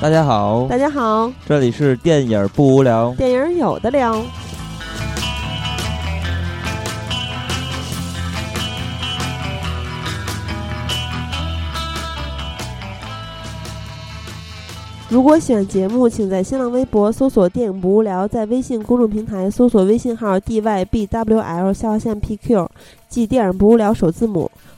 大家好，大家好，这里是电影不无聊，电影有的聊。如果喜欢节目，请在新浪微博搜索“电影不无聊”，在微信公众平台搜索微信号 “dybwl” 下划线 “pq”，即“电影不无聊”首字母，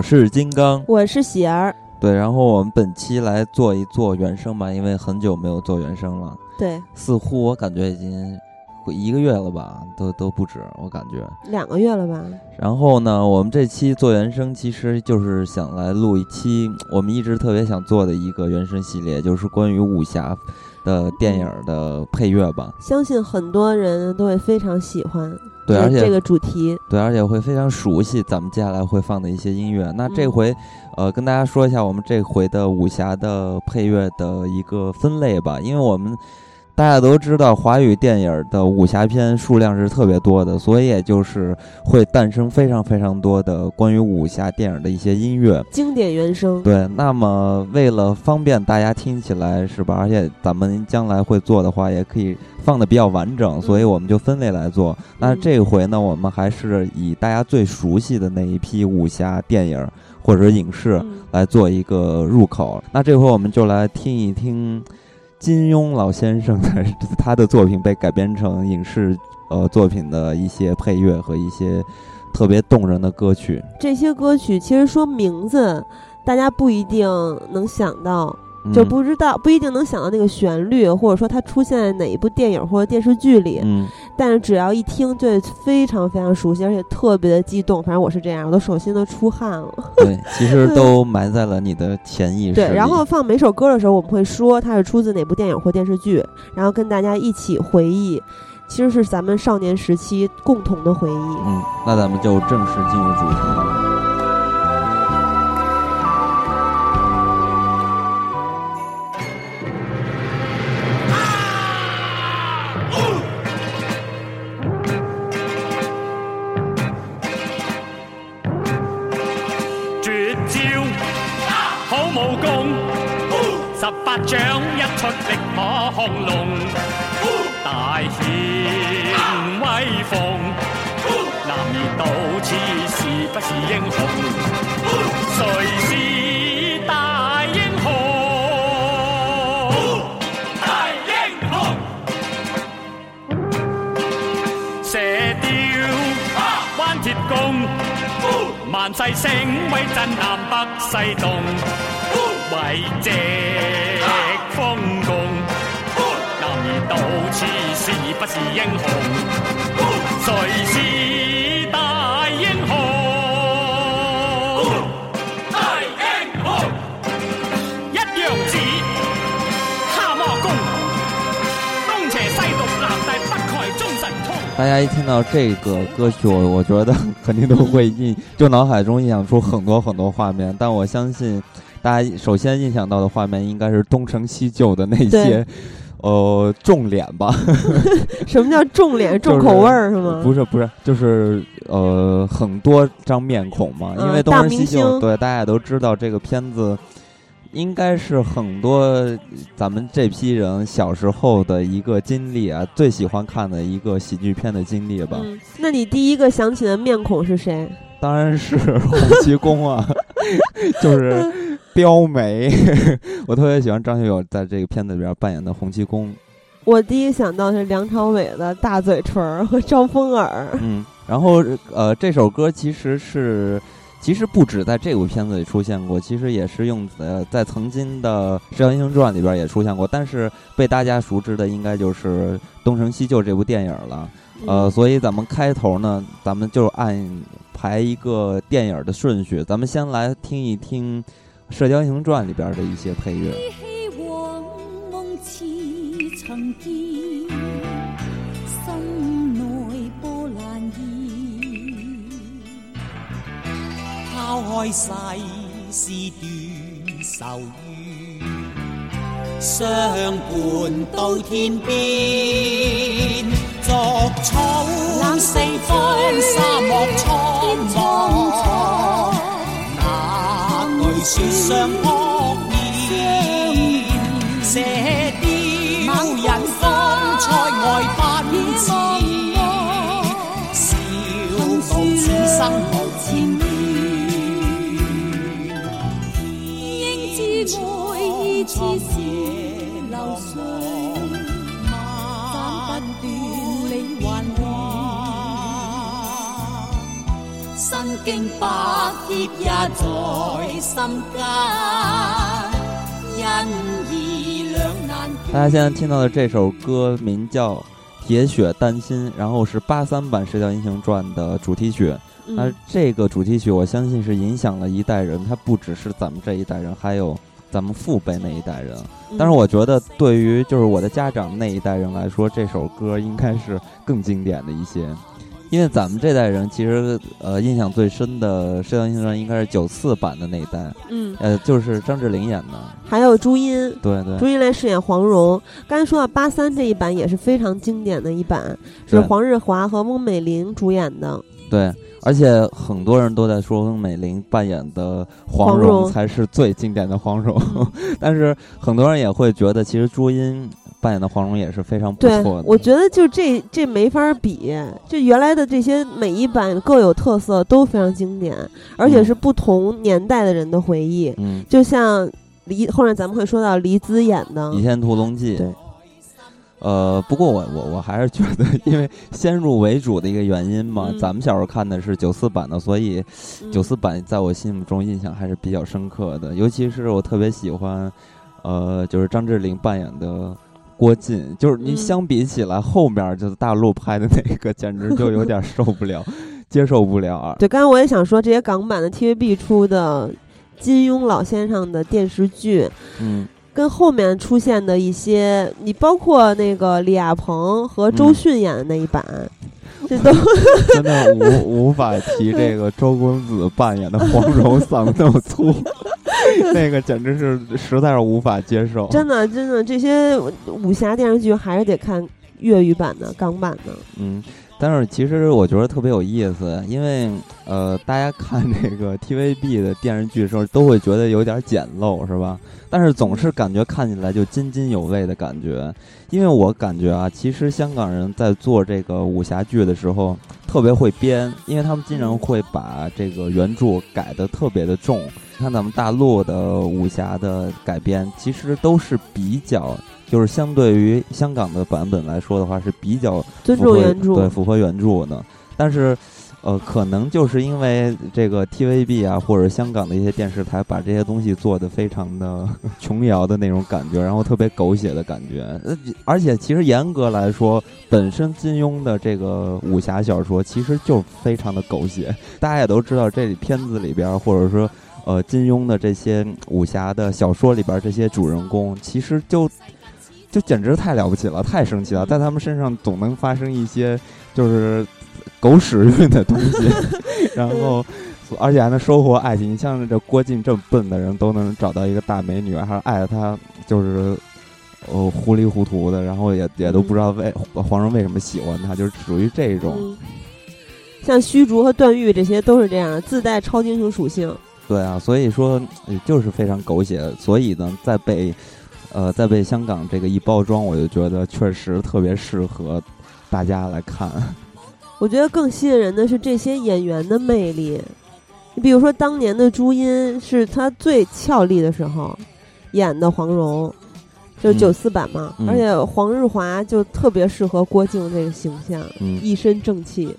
我是金刚，我是喜儿。对，然后我们本期来做一做原声吧，因为很久没有做原声了。对，似乎我感觉已经一个月了吧，都都不止，我感觉两个月了吧。然后呢，我们这期做原声，其实就是想来录一期我们一直特别想做的一个原声系列，就是关于武侠的电影的配乐吧。相信很多人都会非常喜欢。对，而且这个主题，对，而且会非常熟悉咱们接下来会放的一些音乐。那这回，呃，跟大家说一下我们这回的武侠的配乐的一个分类吧，因为我们大家都知道华语电影的武侠片数量是特别多的，所以也就是会诞生非常非常多的关于武侠电影的一些音乐经典原声。对，那么为了方便大家听起来是吧？而且咱们将来会做的话，也可以。放的比较完整，所以我们就分类来做。那这回呢，我们还是以大家最熟悉的那一批武侠电影或者影视来做一个入口。那这回我们就来听一听金庸老先生的他的作品被改编成影视呃作品的一些配乐和一些特别动人的歌曲。这些歌曲其实说名字，大家不一定能想到。就不知道不一定能想到那个旋律，或者说它出现在哪一部电影或者电视剧里。嗯，但是只要一听，就非常非常熟悉，而且特别的激动。反正我是这样，我的手心都出汗了。对，其实都埋在了你的潜意识。对，然后放每首歌的时候，我们会说它是出自哪部电影或电视剧，然后跟大家一起回忆，其实是咱们少年时期共同的回忆。嗯，那咱们就正式进入主题。八掌一出力可亢龙，大显威风。男儿到此是不是英雄？谁是大英雄？大英雄！射雕弯铁弓，万世声威震南北西东。为借风共，男儿到此是不是英雄？谁是大英雄？大英雄，一样子下魔功，东邪西毒，南帝北丐中神通。大家一听到这个歌曲，我我觉得肯定都会印，就脑海中印象出很多很多画面。但我相信。大家首先印象到的画面应该是东成西就的那些，呃，重脸吧？什么叫重脸？重口味儿是吗？不是不是，就是呃，很多张面孔嘛。因为东成西就，对大家也都知道，这个片子应该是很多咱们这批人小时候的一个经历啊，最喜欢看的一个喜剧片的经历吧。那你第一个想起的面孔是谁？当然是洪七公啊，就是刁眉。我特别喜欢张学友在这个片子里边扮演的洪七公。我第一想到是梁朝伟的大嘴唇和招风耳。嗯，然后呃，这首歌其实是其实不止在这部片子里出现过，其实也是用呃在曾经的《射雕英雄传》里边也出现过，但是被大家熟知的应该就是《东成西就》这部电影了。呃，所以咱们开头呢，咱们就按排一个电影的顺序，咱们先来听一听《射雕英雄传》里边的一些配乐。抛开世事断愁怨，相伴到天边，逐草四方，沙漠苍茫，那句说相扑面，射雕引风塞外奔驰，笑傲此生无千变。似是身经百劫也在心间。大家现在听到的这首歌名叫《铁血丹心》，然后是八三版《射雕英雄传》的主题曲。那这个主题曲，我相信是影响了一代人，它不只是咱们这一代人，还有。咱们父辈那一代人，但是我觉得对于就是我的家长那一代人来说，这首歌应该是更经典的一些，因为咱们这代人其实呃印象最深的《射雕英雄传》应该是九四版的那一代，嗯，呃就是张智霖演的，还有朱茵，对对，朱茵来饰演黄蓉。刚才说到八三这一版也是非常经典的一版，是黄日华和翁美玲主演的，对。而且很多人都在说翁美玲扮演的黄蓉才是最经典的黄蓉，但是很多人也会觉得，其实朱茵扮演的黄蓉也是非常不错的。我觉得就这这没法比，就原来的这些每一版各有特色，都非常经典，而且是不同年代的人的回忆。嗯，就像黎后面咱们会说到黎姿演的《倚天屠龙记》。对。呃，不过我我我还是觉得，因为先入为主的一个原因嘛，咱们小时候看的是九四版的，所以九四版在我心目中印象还是比较深刻的。尤其是我特别喜欢，呃，就是张智霖扮演的郭靖，就是你相比起来，后面就是大陆拍的那个，简直就有点受不了，接受不了。啊对，刚才我也想说，这些港版的 TVB 出的金庸老先生的电视剧，嗯。跟后面出现的一些，你包括那个李亚鹏和周迅演的那一版，这都 真的无无法提这个周公子扮演的黄蓉 嗓子那么粗，那个简直是实在是无法接受。真的，真的，这些武侠电视剧还是得看粤语版的、港版的。嗯。但是其实我觉得特别有意思，因为呃，大家看这个 TVB 的电视剧的时候，都会觉得有点简陋，是吧？但是总是感觉看起来就津津有味的感觉。因为我感觉啊，其实香港人在做这个武侠剧的时候特别会编，因为他们经常会把这个原著改的特别的重。看咱们大陆的武侠的改编，其实都是比较。就是相对于香港的版本来说的话，是比较尊重原著，对符合原著的。但是，呃，可能就是因为这个 TVB 啊，或者香港的一些电视台把这些东西做的非常的 琼瑶的那种感觉，然后特别狗血的感觉。呃，而且其实严格来说，本身金庸的这个武侠小说其实就非常的狗血。大家也都知道，这里片子里边，或者说呃金庸的这些武侠的小说里边，这些主人公其实就。就简直太了不起了，太生气了，在他们身上总能发生一些就是狗屎运的东西，然后而且还能收获爱情。你像这郭靖这么笨的人都能找到一个大美女，还爱他，就是呃糊里糊涂的，然后也也都不知道为皇上为什么喜欢他，就是属于这种。像虚竹和段誉这些都是这样，自带超英雄属性。对啊，所以说就是非常狗血，所以呢，在被。呃，在被香港这个一包装，我就觉得确实特别适合大家来看。我觉得更吸引人的是这些演员的魅力。你比如说，当年的朱茵是她最俏丽的时候演的黄蓉，就九四版嘛。而且黄日华就特别适合郭靖这个形象，一身正气，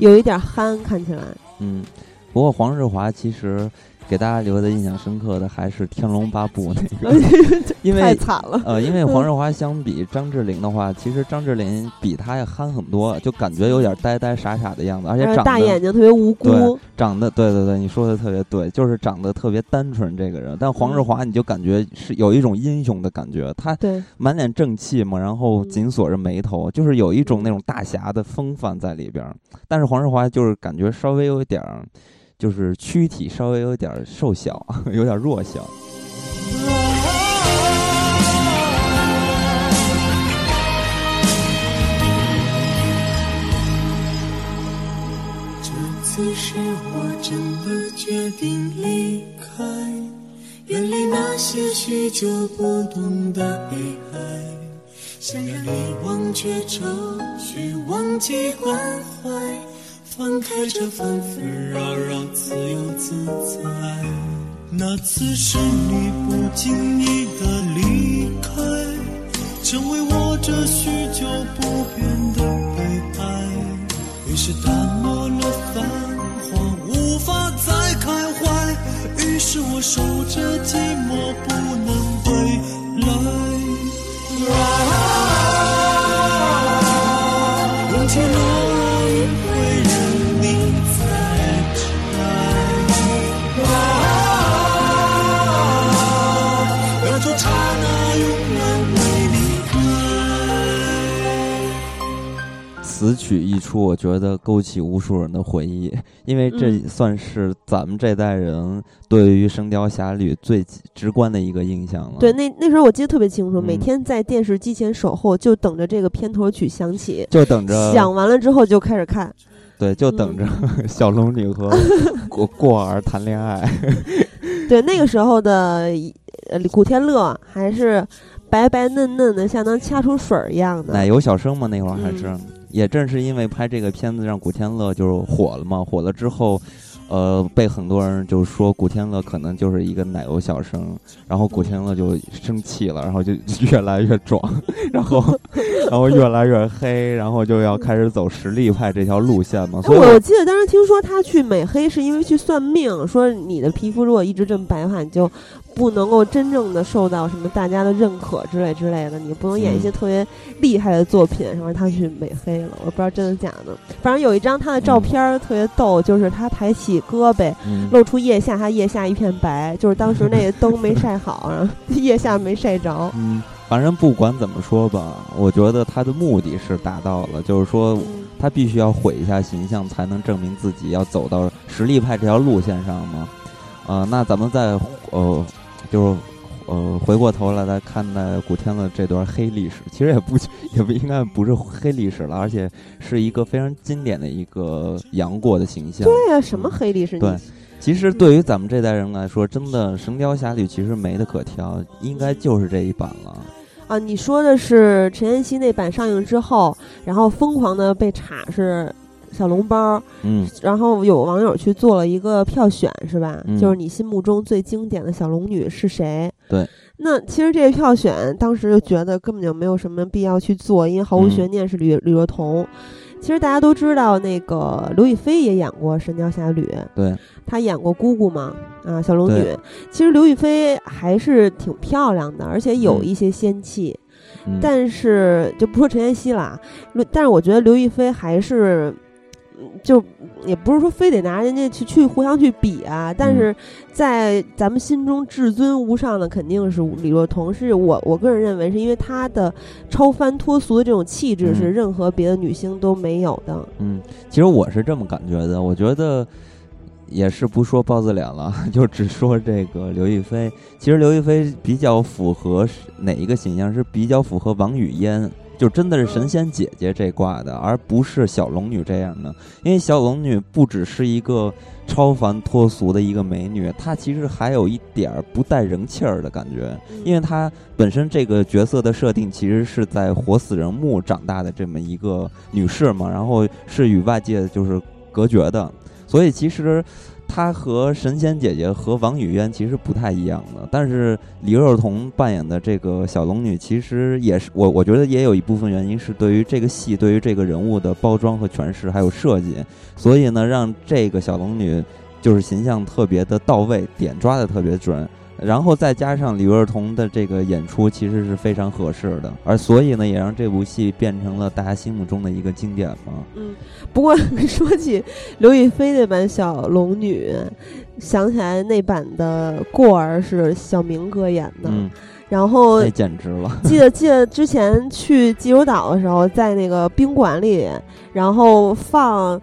有一点憨，看起来。嗯。不过黄日华其实给大家留的印象深刻的还是《天龙八部》那个，因为太为惨了。呃，因为黄 日华相比张智霖的话，其实张智霖比他要憨很多，就感觉有点呆呆傻傻的样子，而且呃长得大眼睛特别无辜，长得对对对，你说的特别对，就是长得特别单纯这个人。但黄日嗯华你就感觉是有一种英雄的感觉，他，满脸正气嘛，然后嗯紧锁着眉头，就是有一种那种大侠的风范在里边儿。但是黄日华就是感觉稍微有一点儿，就是躯体稍微有点瘦小，有点弱小。这次是我真的决定离开，远离那些许久不懂的悲哀，想让你忘却愁绪，忘记关怀，放开这纷纷扰扰，自由自在。那次是你不经意的离开，成为我这许久不变的悲哀。于是淡漠了繁华，无法再开怀。于是我守着寂寞，不能归来。啊，此曲一出，我觉得勾起无数人的回忆，因为这嗯算是咱们这代人对于《神雕侠侣》最直观的一个印象了。对，那那时候我记得特别清楚，每嗯天在电视机前守候，就等着这个片头曲响起，就等着响完了之后就开始看。对，就等着 小龙女和 过过儿谈恋爱。对，那个时候的呃古天乐还是白白嫩嫩的，像能掐出水儿一样的。奶油小生嘛，那会儿还是，嗯也正是因为拍这个片子，让古天乐就火了嘛。火了之后，呃，被很多人就说古天乐可能就是一个奶油小生，然后古天乐就生气了，然后就越来越壮，然后 然后越来越黑，然后就要开始走实力派这条路线嘛。所以我记得当时听说他去美黑是因为去算命，说你的皮肤如果一直这么白的话，你就不能够真正的受到什么大家的认可之类之类的，你不能演一些嗯特别厉害的作品。然后他去美黑了，我不知道真的假的。反正有一张他的照片特别逗，就是他抬起胳膊嗯露出腋下，他腋下一片白，就是当时那个 灯没晒好，然后 腋下没晒着。嗯，反正不管怎么说吧，我觉得他的目的是达到了，就是说嗯他必须要毁一下形象，才能证明自己要走到实力派这条路线上嘛。啊、那咱们再呃，就是呃，回过头来再看待古天乐这段黑历史，其实也不 也不应该不是黑历史了，而且是一个非常经典的一个杨过的形象。对呀、什么黑历史？对其实对于咱们这代人来说，真的《神雕侠侣》其实没得可挑，应该就是这一版了。啊，你说的是陈妍希那版上映之后，然后疯狂的被查是小笼包，嗯，然后有网友去做了一个票选，是吧？嗯就是你心目中最经典的小龙女是谁？对。那其实这个票选当时就觉得根本就没有什么必要去做，因为毫无嗯悬念是吕吕若彤。其实大家都知道，那个刘亦菲也演过《神雕侠侣》，对，她演过姑姑嘛，啊，小龙女。其实刘亦菲还是挺漂亮的，而且有嗯一些仙气。嗯、但是就不说陈妍希啦，刘但是我觉得刘亦菲还是，嗯就也不是说非得拿人家去去互相去比啊，但嗯是在咱们心中至尊无上的肯定是李若彤，是我我个人认为是因为她的超凡脱俗的这种气质是嗯任何别的女星都没有的。嗯，其实我是这么感觉的，我觉得也是不说包子脸了，就只说这个刘亦菲。其实刘亦菲比较符合是哪一个形象？是比较符合王语嫣，就真的是神仙姐姐这挂的，而不是小龙女这样的。因为小龙女不只是一个超凡脱俗的一个美女，她其实还有一点儿不带人气儿的感觉。因为她本身这个角色的设定其实是在活死人墓长大的这么一个女士嘛，然后是与外界就是隔绝的，所以其实她和神仙姐姐和王语嫣其实不太一样的。但是李若彤扮演的这个小龙女，其实也是我我觉得也有一部分原因是对于这个戏对于这个人物的包装和诠释还有设计，所以呢让这个小龙女。就是形象特别的到位，点抓的特别准。然后再加上李若彤的这个演出，其实是非常合适的，而所以呢，也让这部戏变成了大家心目中的一个经典嘛。嗯，不过说起刘亦菲那版小龙女，想起来那版的过儿是小明哥演的，嗯，然后那简直了。记得记得之前去济州岛的时候，在那个宾馆里，然后放。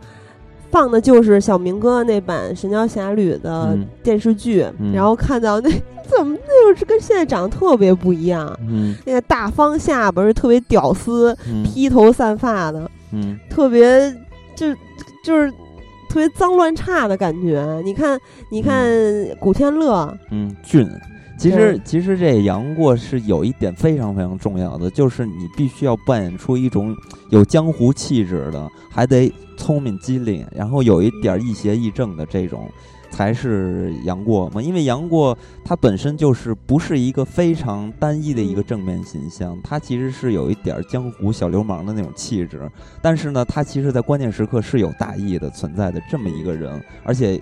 放的就是小明哥那版《神雕侠侣》的电视剧，然后看到那 怎么那会儿是跟现在长得特别不一样，那个大方下巴是特别屌丝，披头散发的，特别就就是特别脏乱差的感觉。你看，你看古天乐，嗯，俊。其实，其实这杨过是有一点非常非常重要的，就是你必须要扮演出一种有江湖气质的，还得聪明机灵，然后有一点亦邪亦正的这种，才是杨过嘛。因为杨过他本身就是不是一个非常单一的一个正面形象，他其实是有一点江湖小流氓的那种气质，但是呢，他其实在关键时刻是有大义的存在的这么一个人，而且。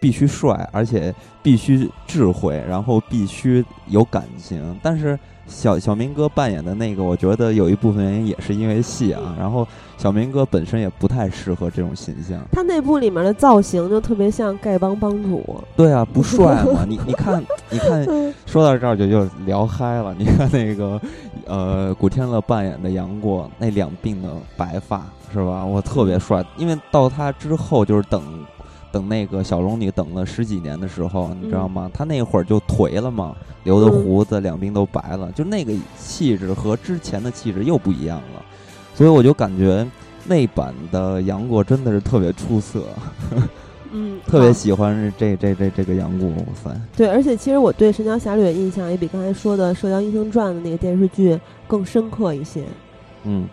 必须帅，而且必须智慧，然后必须有感情。但是小小明哥扮演的那个，我觉得有一部分原因也是因为戏啊。然后小明哥本身也不太适合这种形象。他那部里面的造型就特别像丐帮帮主。对啊，不帅嘛？你你看，你看，说到这儿就就聊嗨了。你看那个呃，古天乐扮演的杨过，那两鬓的白发是吧？我特别帅。因为到他之后就是等。等那个小龙女等了十几年的时候，你知道吗？她那会儿就颓了嘛，留的胡子两鬓都白了，就那个气质和之前的气质又不一样了，所以我就感觉那版的杨过真的是特别出色，嗯，特别喜欢这这这这个杨过，哇塞！对，而且其实我对《神雕侠侣》的印象也比刚才说的《射雕英雄传》的那个电视剧更深刻一些，嗯。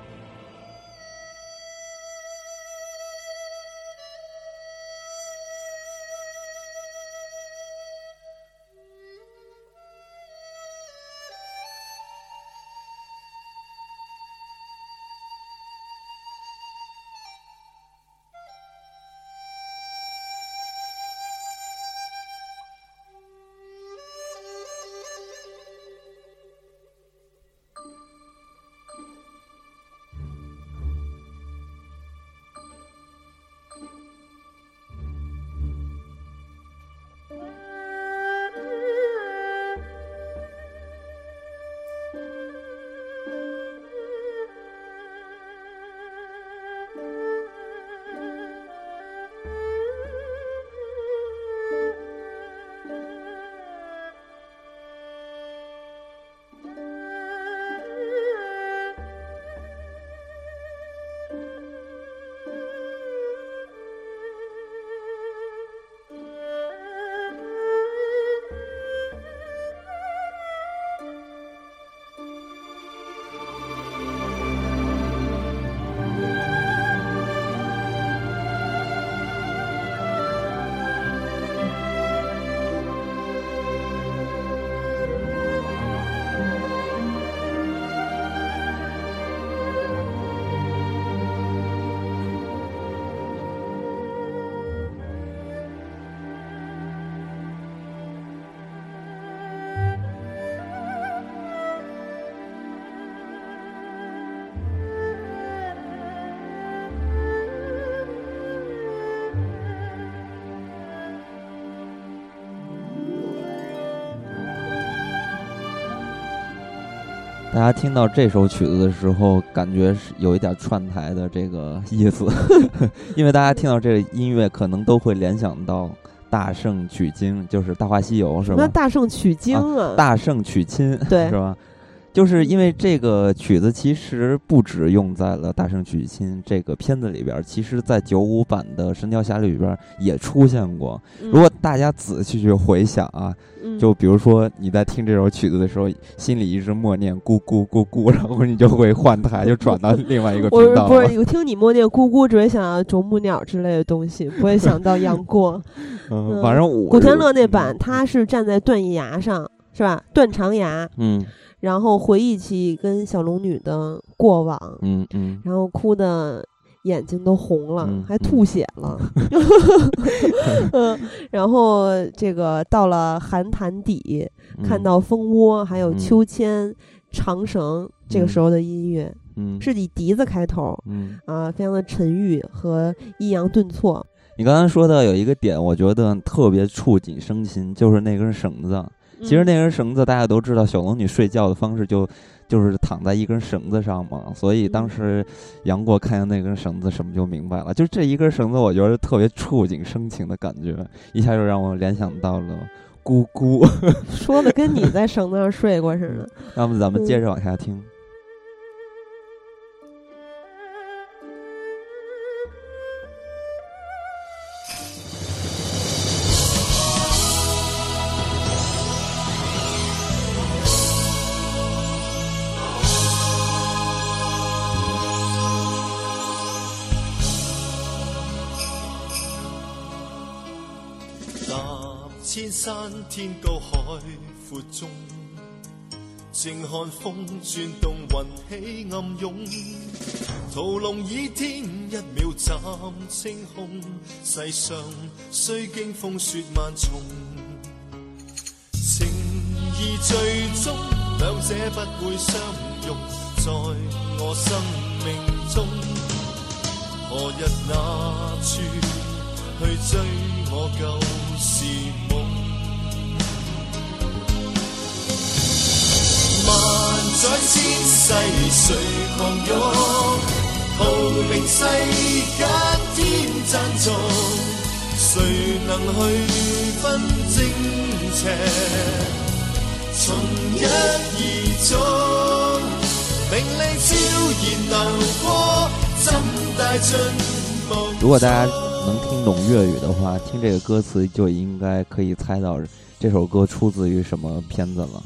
听到这首曲子的时候，感觉是有一点串台的这个 意思，因为大家听到这个音乐，可能都会联想到大圣取经，就是《大话西游》，是吧？那大圣取经啊，大圣娶亲，对，是吧？就是因为这个曲子其实不止用在了《大圣娶亲》这个片子里边，其实在九五版的《神雕侠侣》里边也出现过。如果大家仔细去回想啊，就比如说你在听这首曲子的时候，心里一直默念“咕咕咕咕”，然后你就会换台，就转到另外一个频道。不是，我听你默念“咕咕”，只会想到啄木鸟之类的东西，不会想到杨过。嗯，反正古天乐那版他是站在断崖上，是吧？断肠崖。嗯。然后回忆起跟小龙女的过往，嗯嗯，然后哭的眼睛都红了，嗯还吐血了。嗯，然后这个到了寒潭底，看嗯到蜂窝，还有嗯秋千、长绳，这个嗯时候的音乐嗯是以笛子开头嗯，啊，非常的沉郁和抑扬顿挫。你刚才说的有一个点，我觉得特别触景生情，就是那根绳子。其实嗯那根绳子大家都知道，小龙女睡觉的方式就就是躺在一根绳子上嘛，所以当嗯时杨过看见那根绳子，什么就明白了。就这一根绳子，我觉得特别触景生情的感觉，一下就让我联想到了咕咕。说的跟你在绳子上睡过似的。那么咱们嗯接着往下听。踏千山天高海阔中，静看风转动云起暗涌。屠龙倚天一秒斩青空，世上虽经风雪万重，情义最终，两者不会相容，在我生命中，何日那处去追我旧时梦？萬載千世誰狂湧？圖名世間天讚頌，誰能去分正邪？從一而終，名利悄然流過，怎帶進夢？如果大家能听懂粤语的话，听这个歌词就应该可以猜到这首歌出自于什么片子了。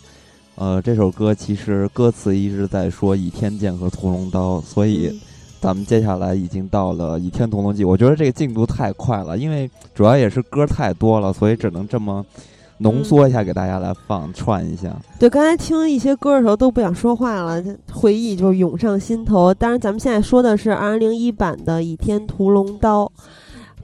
呃，这首歌其实歌词一直在说倚天剑和屠龙刀，所以嗯咱们接下来已经到了《倚天屠龙记》。我觉得这个进度太快了，因为主要也是歌太多了，所以只能这么浓缩一下给大家来放串一下。对，刚才听一些歌的时候都不想说话了，回忆就涌上心头。当然，咱们现在说的是二零零一版的《倚天屠龙刀》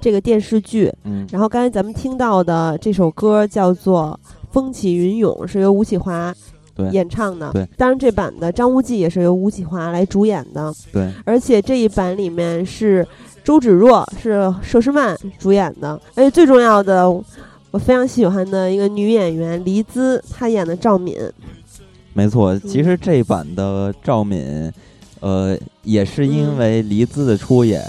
这个电视剧。嗯然后刚才咱们听到的这首歌叫做《风起云涌》，是由吴启华对。演唱的。对，当然这版的张无忌也是由吴启华来主演的，对，而且这一版里面是周芷若是佘诗曼主演的，而且最重要的，我非常喜欢的一个女演员黎姿，她演的赵敏。没错，其实这版的赵敏，呃，也是因为黎姿的出演，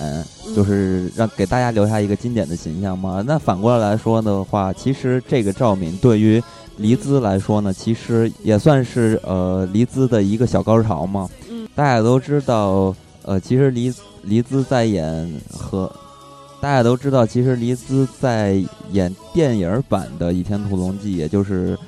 就是让给大家留下一个经典的形象嘛。那反过来说的话，其实这个赵敏对于黎姿来说呢，其实也算是呃黎姿的一个小高潮嘛。嗯大家都知道，呃，其实黎黎姿在演和大家都知道，其实黎姿在演电影版的《倚天屠龙记》，也就是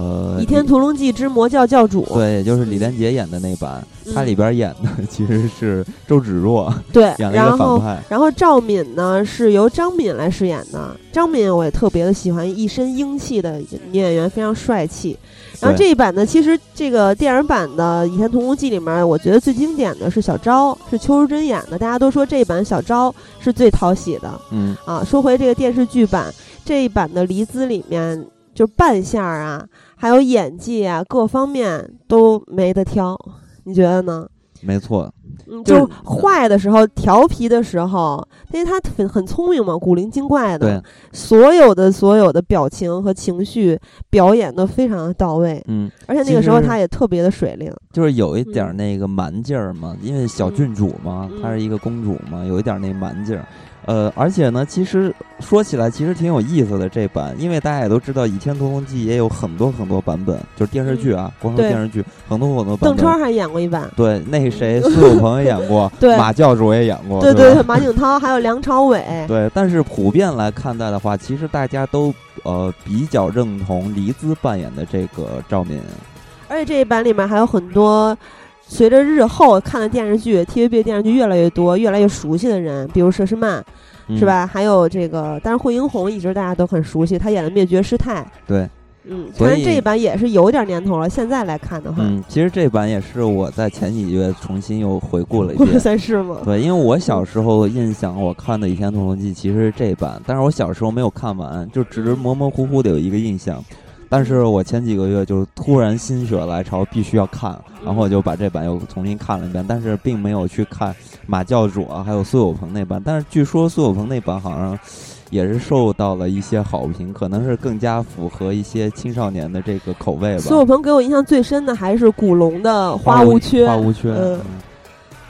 呃《倚天屠龙记之魔教教主》对，也就是李连杰演的那版，他里边演的其实是周芷若对，演了一然后个反派。然后赵敏呢是由张敏来饰演的。张敏我也特别的喜欢，一身英气的女演员，非常帅气。然后这一版呢，其实这个电影版的《倚天屠龙记》里面，我觉得最经典的是小昭，是邱淑贞演的。大家都说这一版小昭是最讨喜的嗯，啊。说回这个电视剧版，这一版的黎姿里面，就扮相啊，还有演技啊，各方面都没得挑。你觉得呢？没错，嗯，就是坏的时候、调皮的时候，因为他很很聪明嘛，古灵精怪的对，，所有的所有的表情和情绪表演都非常的到位，嗯，而且那个时候他也特别的水灵。就是有一点嗯那个蛮劲儿嘛，因为小郡主嘛，嗯她是一个公主嘛，有一点那蛮劲儿。呃，而且呢，其实说起来其实挺有意思的这版，因为大家也都知道《倚天屠龙记》也有很多很多版本，就是电视剧啊，光说电视剧很多很多版本。邓超还演过一版，对，那谁，苏有朋也演过，对马教主也演过，对对对，马景涛还有梁朝伟，对，但是普遍来看待的话，其实大家都呃比较认同黎姿扮演的这个赵敏。而且这一版里面还有很多。随着日后看的电视剧，TVB 的电视剧越来越多，越来越熟悉的人，比如佘诗曼，嗯是？吧？还有这个，但是惠英红一直大家都很熟悉，她演的灭绝师太，对，嗯，所以反正这一版也是有点年头了。现在来看的话，嗯，其实这版也是我在前几个月重新又回顾了一哇遍。塞，是吗？对，因为我小时候印象我看的《倚天屠龙记》其实是这版，但是我小时候没有看完，就只是模模糊糊的有一个印象。但是我前几个月就突然心血来潮，必须要看，然后我就把这版又重新看了一遍，但是并没有去看马教主啊，还有苏有朋那版。但是据说苏有朋那版好像也是受到了一些好评，可能是更加符合一些青少年的这个口味吧。苏有朋给我印象最深的还是古龙的花无缺，花无缺。嗯嗯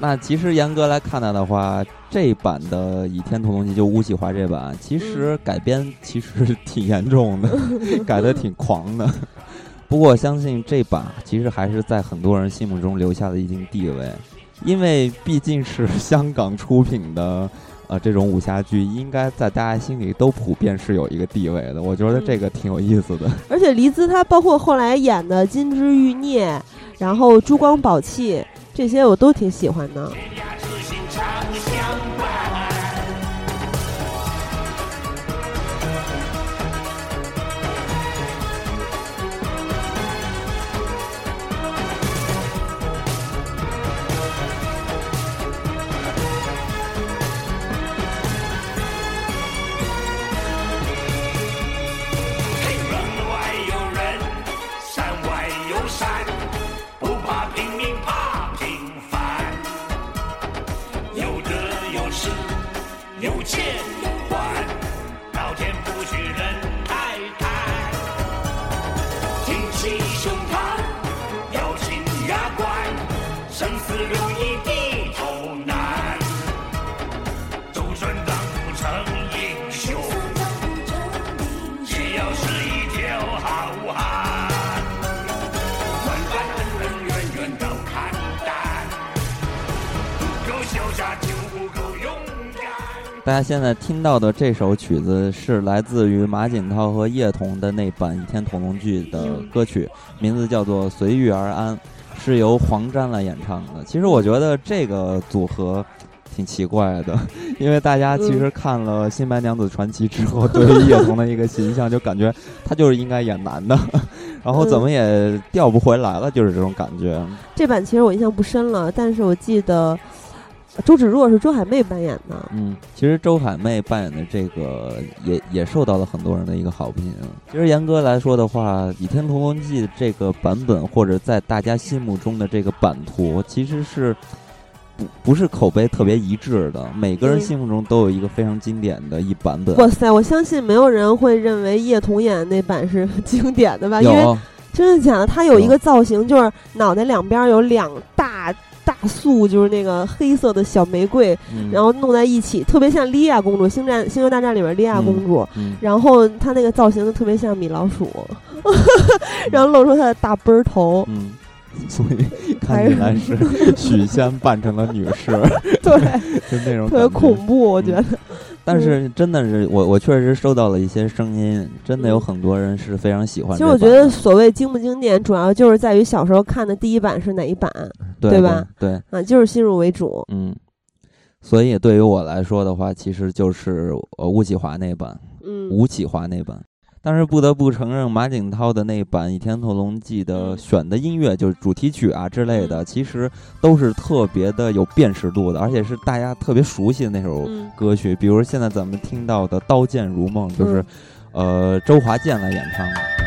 那其实严格来看待的话，这版的《倚天屠龙记》就吴启华这版，其实改编其实挺严重的，改的挺狂的。不过我相信这版其实还是在很多人心目中留下了一定地位，因为毕竟是 香港出品的。呃，这种武侠剧应该在大家心里都普遍是有一个地位的，我觉得这个挺有意思的。而且黎姿她包括后来演的《金枝欲孽》，然后《珠光宝气》这些我都挺喜欢的。大家现在听到的这首曲子是来自于马景涛和叶童的那版《倚天屠龙记》的歌曲，名字叫做《随遇而安》，是由黄沾来演唱的。其实我觉得这个组合挺奇怪的，因为大家其实看了《新白娘子传奇》之后，对于叶童的一个形象就感觉他就是应该演男的，然后怎么也调不回来了，就是这种感觉。这版其实我印象不深了，但是我记得周芷若是周海媚扮演的。嗯，其实周海媚扮演的这个也也受到了很多人的一个好评。其实严格来说的话，《倚天屠龙记》这个版本或者在大家心目中的这个版图，其实是不不是口碑特别一致的。每个人嗯心目中都有一个非常经典的一版本。哇塞，我相信没有人会认为叶童演的那版是 经典的吧？因为有真的假的？他有一个造型，就是脑袋两边有两大大束，就是那个黑色的小玫瑰，嗯。然后弄在一起，特别像莉亚公主，《星战星球大战》里边莉亚公主。嗯，然后她那个造型就特别像米老鼠，然后露出她的大奔儿头，嗯，所以 看起来是许仙扮成了女士，对，就那种特别恐怖，我觉得。但是真的是我，我确实收到了一些声音，真的有很多人是非常喜欢其。实我觉得所谓经不经典，主要就是在于小时候看的第一版是哪一版对对吧？对，啊，就是先入为主。嗯，所以对于我来说的话，其实就是呃吴启华那版，嗯，吴启华那版。但是不得不承认，马景涛的那版《倚天屠龙记》的嗯选的音乐，就是主题曲啊之类的，嗯其实都是特别的有辨识度的，而且是大家特别熟悉的那首嗯歌曲。比如现在咱们听到的《刀剑如梦》，就是嗯呃周华健来演唱的。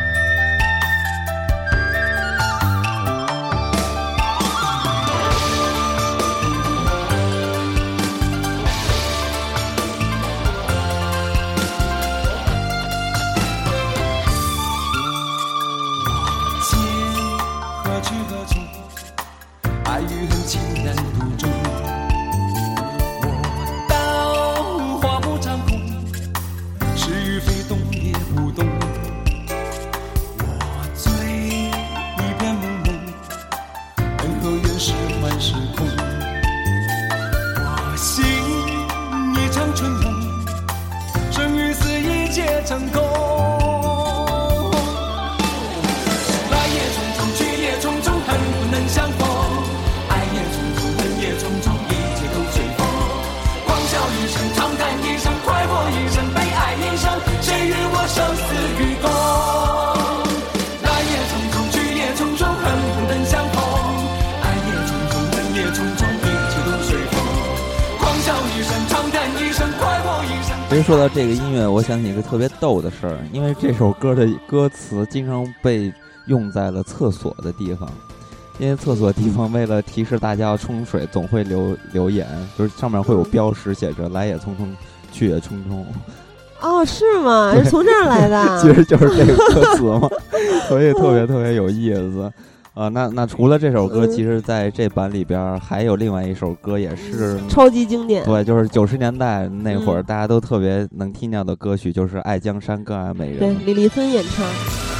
说到这个音乐，我想起一个特别逗的事儿，因为这首歌的歌词经常被用在了厕所的地方，因为厕所地方为了提示大家要冲水，总会留留言，就是上面会有标识写着“来也匆匆，去也匆匆”。哦，是吗？是从这儿来的？其实就是这个歌 词嘛，所以特别特别有意思。啊，那那除了这首歌，其实在这版里边还有另外一首歌，也是超级经典。对，就是九十年代那会儿大家都特别能听到的歌曲，就是《爱江山更爱美人》。对，李丽芬演唱。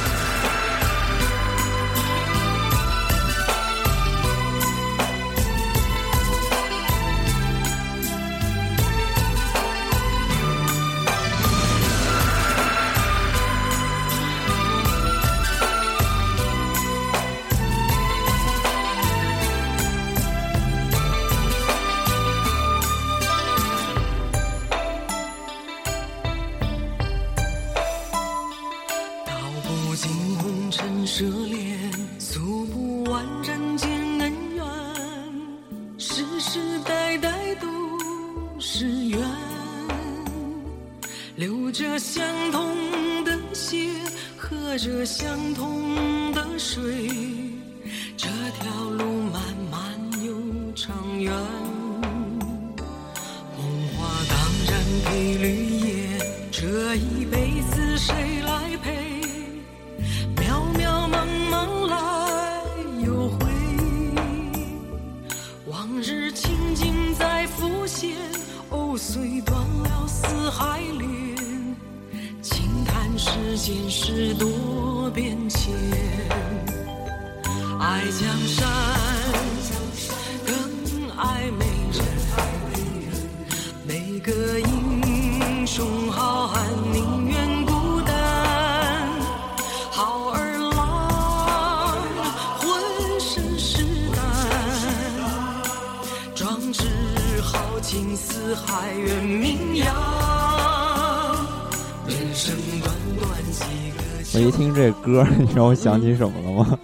我一听这歌，你知道我想起什么了吗？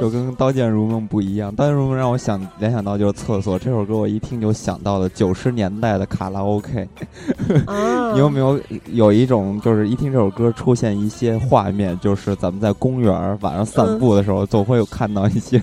就跟《刀剑如梦》不一样，《刀剑如梦》让我想联想到就是厕所。这首歌我一听就想到了九十年代的卡拉 OK。你有没有有一种就是一听这首歌出现一些画面，就是咱们在公园晚上散步的时候，总会有看到一些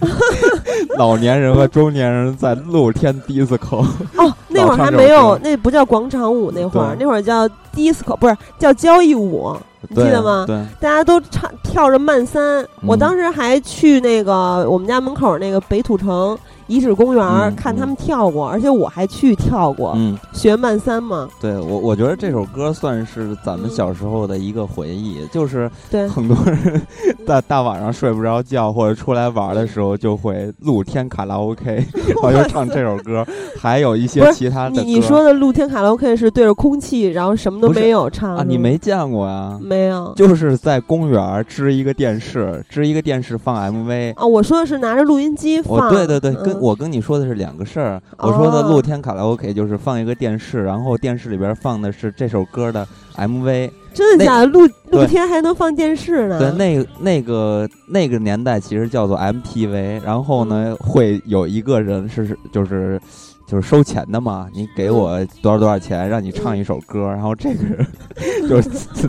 老年人和中年人在露天 disco。哦，那会儿还没有，那不叫广场舞，那会儿那会儿叫 disco，不是叫交谊舞。你记得吗？对，大家都唱跳着慢三。我当时还去那个我们家门口那个北土城。遗址公园看他们跳过，而且我还去跳过，嗯，学慢三嘛。对我，我觉得这首歌算是咱们小时候的一个回忆，就是对很多人 在大晚上睡不着觉或者出来玩的时候，就会露天卡拉 OK，然后就唱这首歌。还有一些其他的。你你说的露天卡拉 OK 是对着空气，然后什么都没有唱啊？你没见过啊？没有，就是在公园支一个电视，支一个电视放 MV 啊。我说的是拿着录音机放。对对对，跟。我跟你说的是两个事儿。我说的露天卡拉 OK 就是放一个电视，然后电视里边放的是这首歌的 MV。真的假的？露露天还能放电视呢？对，那那个那个年代其实叫做 MTV。然后呢，会有一个人是就是就是收钱的嘛，你给我多少多少钱，让你唱一首歌。然后这个人 就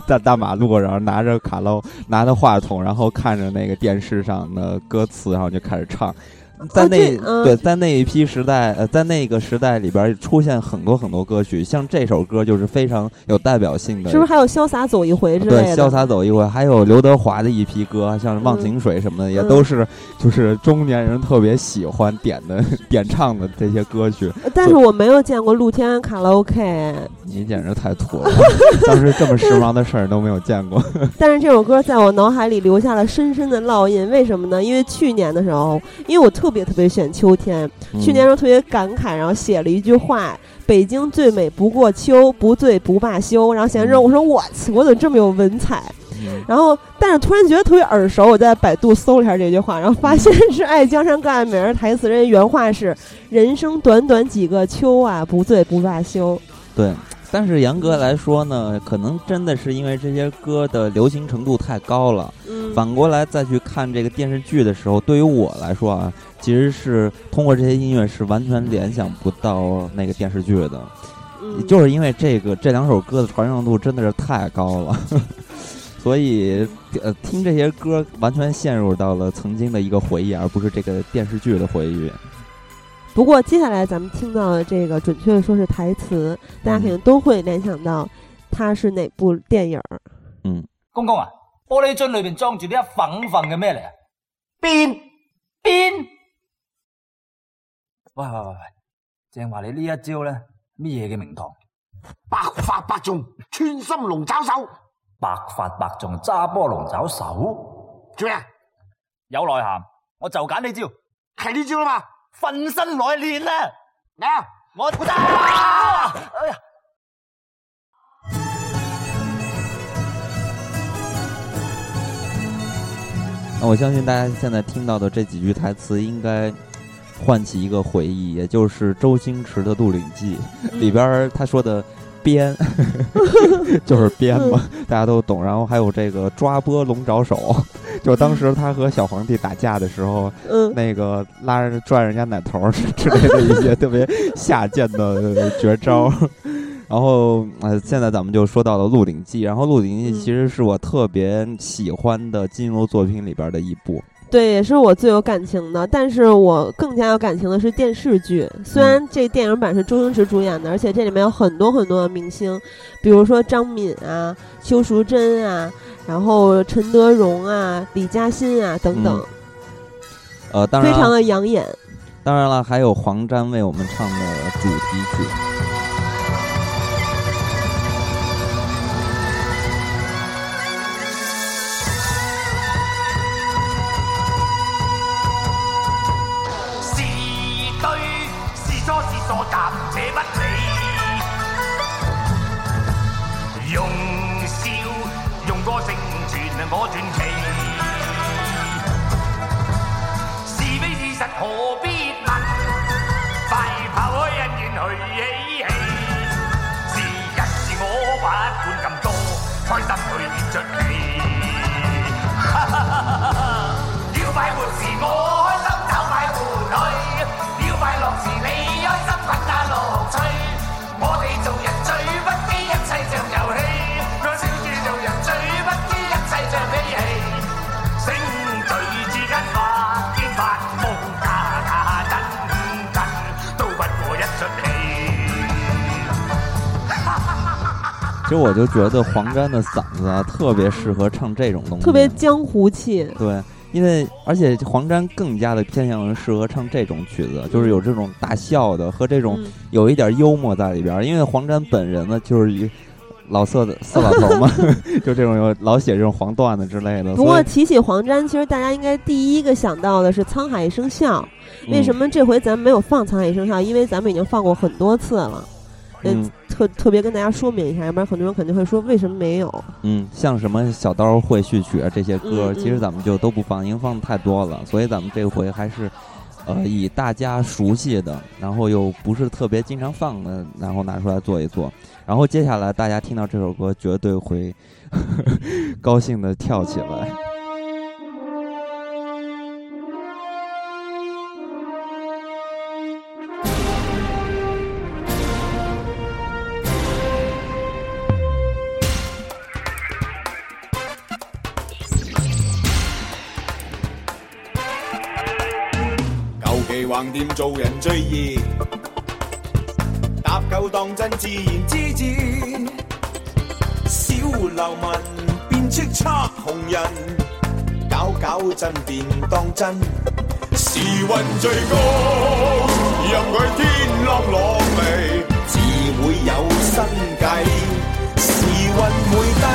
在大马路然后拿着卡拉拿着话筒，然后看着那个电视上的歌词，然后就开始唱。在那对，在那一批时代，呃，在那个时代里边出现很多很多歌曲，像这首歌就是非常有代表性的。是不是还有《潇洒走一回》之类的？对，《潇洒走一回》，还有刘德华的一批歌，像《忘情水》什么的，也都是就是中年人特别喜欢点的 点唱的这些歌曲。但是我没有见过露天卡拉 OK。你简直太土了！当时这么时髦的事儿都没有见过。但是这首歌在我脑海里留下了深深的烙印。为什么呢？因为去年的时候，因为我特别特别喜欢秋天，去年时候特别感慨，然后写了一句话：“北京最美不过秋，不醉不罢休。”然后写完之后，我说：“我去，我怎么这么有文采？”然后，但是突然觉得特别耳熟。我在百度搜了一下这句话，然后发现是《爱江山更爱美人》台词，人原话是：“人生短短几个秋啊，不醉不罢休。”对。但是严格来说呢，可能真的是因为这些歌的流行程度太高了。嗯。反过来再去看这个电视剧的时候，对于我来说啊，其实是通过这些音乐是完全联想不到那个电视剧的，嗯就是因为这个这两首歌的传唱度真的是太高了，所以呃听这些歌完全陷入到了曾经的一个回忆，而不是这个电视剧的回忆。不过接下来咱们听到的这个，准确的说是台词，大家肯定都会联想到它是哪部电影儿。嗯，公公啊，玻璃樽里边装住呢一粉粉嘅咩嚟啊？鞭鞭！喂喂喂喂，正话你呢一招咧，乜嘢嘅名堂？百發百中，穿心龍爪手，百發百中揸波龍爪手，做咩啊？有內涵，我就揀呢招，係呢招啦嘛？瞓身来练啦！嚟啊！我打！哎呀！那我相信大家现在听到的这几句台词，应该唤起一个回忆，也就是周星驰的《鹿鼎记》里边他说的“鞭”，就是鞭嘛，大家都懂。然后还有这个“抓波龙爪手”，就当时他和小皇帝打架的时候，嗯，那个拉着拽人家奶头儿 之类的一些特别下贱的绝招。然后呃，现在咱们就说到了《鹿鼎记》，然后《鹿鼎记》嗯其实是我特别喜欢的金庸作品里边的一部。对，也是我最有感情的。但是我更加有感情的是电视剧，虽然这电影版是周星驰主演的，而且这里面有很多很多的明星，比如说张敏啊、邱淑贞啊，然后陈德容啊、李嘉欣啊等等，呃，当然非常的养眼。当然了，还有黄沾为我们唱的主题曲。其实我就觉得黄沾的嗓子啊，特别适合唱这种东西，特别江湖气。对，因为而且黄沾更加的偏向于适合唱这种曲子，就是有这种大笑的和这种嗯，有一点幽默在里边儿。因为黄沾本人呢，就是一老色的色老头嘛，就这种有老写这种黄段子之类的。不过提起黄沾，其实大家应该第一个想到的是《沧海一声笑》。为什嗯么这回咱们没有放《沧海一声笑》？因为咱们已经放过很多次了。嗯嗯，特特别跟大家说明一下，要不然很多人肯定会说为什么没有？嗯，像什么小刀会序曲啊这些歌，嗯其实嗯咱们就都不放，因为放的太多了，所以咱们这回还是。呃，以大家熟悉的，然后又不是特别经常放的，然后拿出来做一做。然后接下来大家听到这首歌，绝对会 高兴的跳起来。橫掂做人最易，搭夠當真自然之至。小流民變叱咤紅人，搞搞震便當真。時運最高，任佢天啷落嚟，自會有新計。時運會低，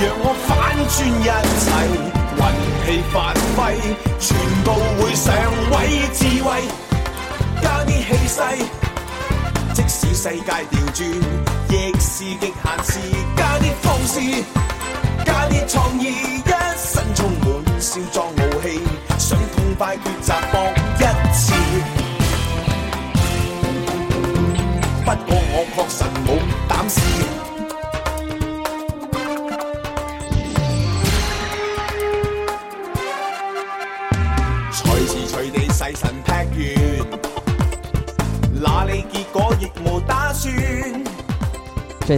讓我反轉一切。运气发挥，全部会上位智慧，加啲气势。即使世界调转，亦是极限时。加啲放肆，加啲创意，一身充满少壮傲气，想痛快抉择搏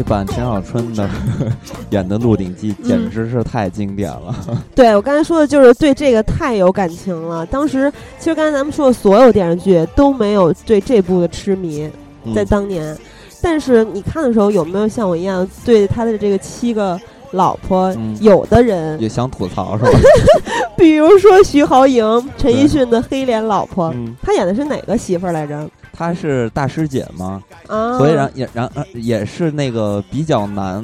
这版陈小春的 演的《鹿鼎记》简直是太经典了。对我刚才说的就是对这个太有感情了。当时其实刚才咱们说的所有电视剧都没有对这部的痴迷，嗯在当年。但是你看的时候有没有像我一样对他的这个七个老婆，嗯有的人也想吐槽是吧？比如说徐濠萦、陈奕迅的黑脸老婆，嗯，他演的是哪个媳妇儿来着？她是大师姐嘛，啊，所以然也然呃也是那个比较难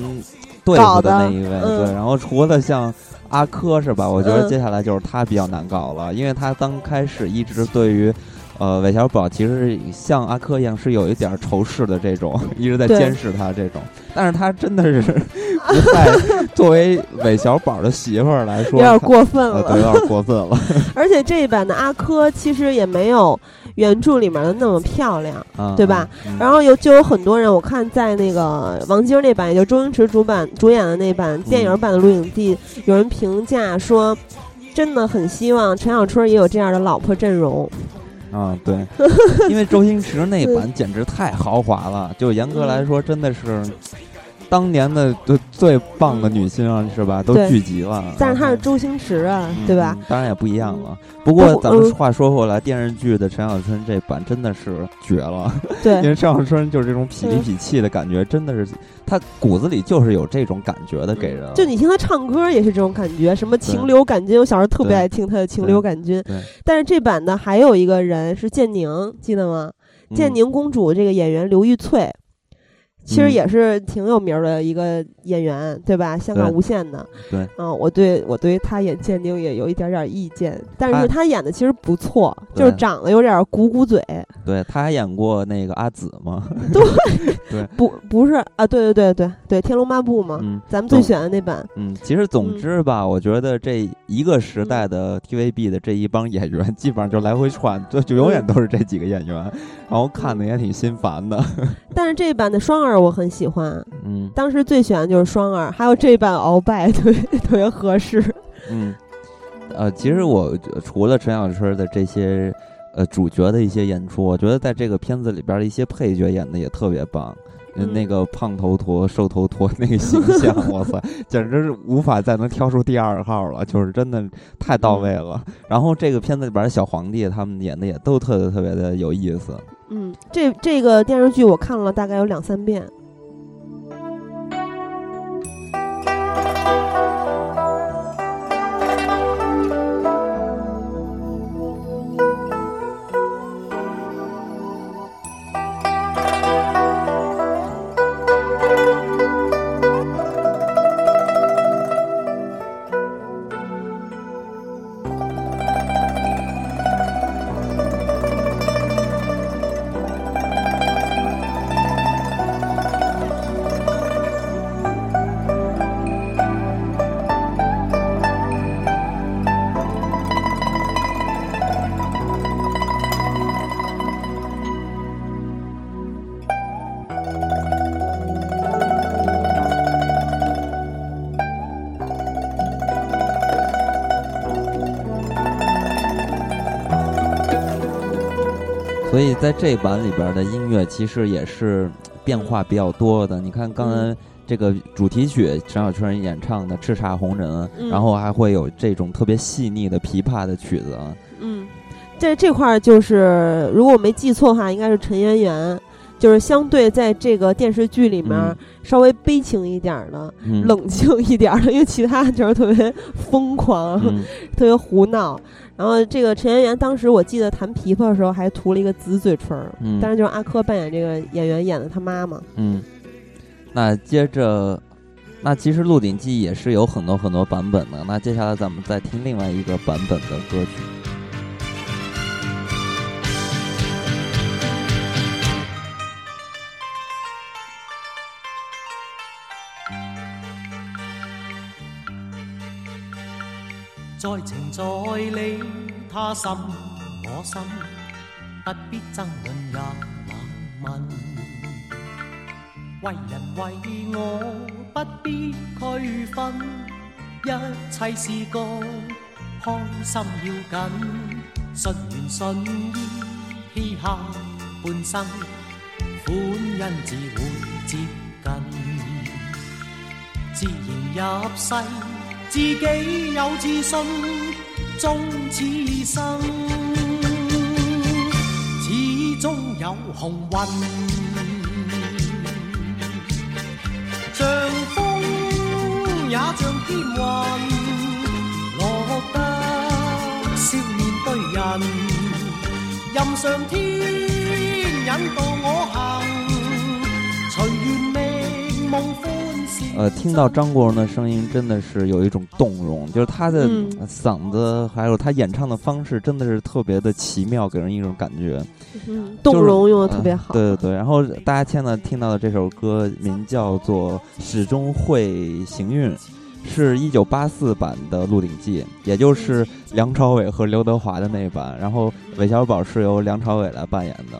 对付的那一位。嗯对，然后除了像阿珂是吧？我觉得嗯接下来就是她比较难搞了，因为她刚开始一直对于。呃，韦小宝其实像阿珂一样是有一点仇视的这种，一直在监视他这种，但是他真的是不太作为韦小宝的媳妇儿来说，有点过分了。有点过分了 而且这一版的阿珂其实也没有原著里面的那么漂亮。啊，对吧嗯？然后有就有很多人，我看在那个王晶那版，也就周星驰主版主演的那版电影版的《鹿鼎记》，有人评价说，真的很希望陈小春也有这样的老婆阵容。啊，对，因为周星驰那版简直太豪华了，就严格来说，真的是当年的最最棒的女星啊，是吧？都聚集了。但是他是周星驰啊，嗯对吧？嗯当然也不一样了。不过咱们嗯话说回来，电视剧的陈小春这版真的是绝了，对 因为，陈小春就是这种痞里嗯痞气的感觉，真的是他骨子里就是有这种感觉的，给人。就你听他唱歌也是这种感觉，什么情流感军，我小时候特别爱听他的情流感军。对，但是这版的还有一个人是建宁，记得吗？建嗯宁公主这个演员刘玉翠，其实嗯也是挺有名的一个演员，对吧？香港无线的。对嗯，我对我对他演鉴定也有一点点意见，但是他演的其实不错，就是长得有点鼓鼓嘴，对，他还演过那个阿紫吗 对，不不是啊？对对对对对，《天龙八部》嘛，嗯。咱们最懂选的那版。嗯，其实总嗯之吧，我觉得这一个时代的 TVB 的这一帮演员，基本上就来回串，就就永远都是这几个演员，然后看的也挺心烦的。但是这一版的双儿我很喜欢，嗯当时最喜欢就是双儿，还有这一版鳌拜 特别特别合适。嗯，呃，其实我除了陈小春的这些呃主角的一些演出，我觉得在这个片子里边的一些配角演的也特别棒。那个胖头陀、瘦头陀那个形象，哇塞，简直是无法再能挑出第二号了，就是真的太到位了。然后这个片子里边的小皇帝他们演的也都特别特别的有意思。嗯，这这个电视剧我看了大概有两三遍。在这版里边的音乐其实也是变化比较多的。你看刚才这个主题曲陈小春演唱的《叱咤红人》嗯然后还会有这种特别细腻的琵琶的曲子啊。嗯，这这块儿就是，如果我没记错的话，应该是陈圆圆，就是相对在这个电视剧里面嗯稍微悲情一点儿的、嗯，冷静一点儿的，因为其他就是特别疯狂、嗯特别胡闹。然后这个陈圆圆当时我记得弹琵琶的时候还涂了一个紫嘴唇但是就是阿珂扮演这个演员演的他妈妈。嗯，那接着，那其实《鹿鼎记》也是有很多很多版本的。那接下来咱们再听另外一个版本的歌曲。在情在理，他心我心，不必爭論也冷問。為人為我不必區分，一切是個開心要緊，順緣順意，嘻哈半生，歡欣自會接近，自然入世，自己有自信，終此生，始終有紅運。像風也像天雲，落得笑面對人，任上天引導我行，隨緣覓夢歡笑。呃，听到张国荣的声音，真的是有一种动容，就是他的嗯嗓子，还有他演唱的方式，真的是特别的奇妙，给人一种感觉。嗯，动容用的特别好。嗯对对对，然后大家现在听到的这首歌名叫做《始终会行运》，是一九八四版的《鹿鼎记》，也就是梁朝伟和刘德华的那一版。然后韦小宝是由梁朝伟来扮演的。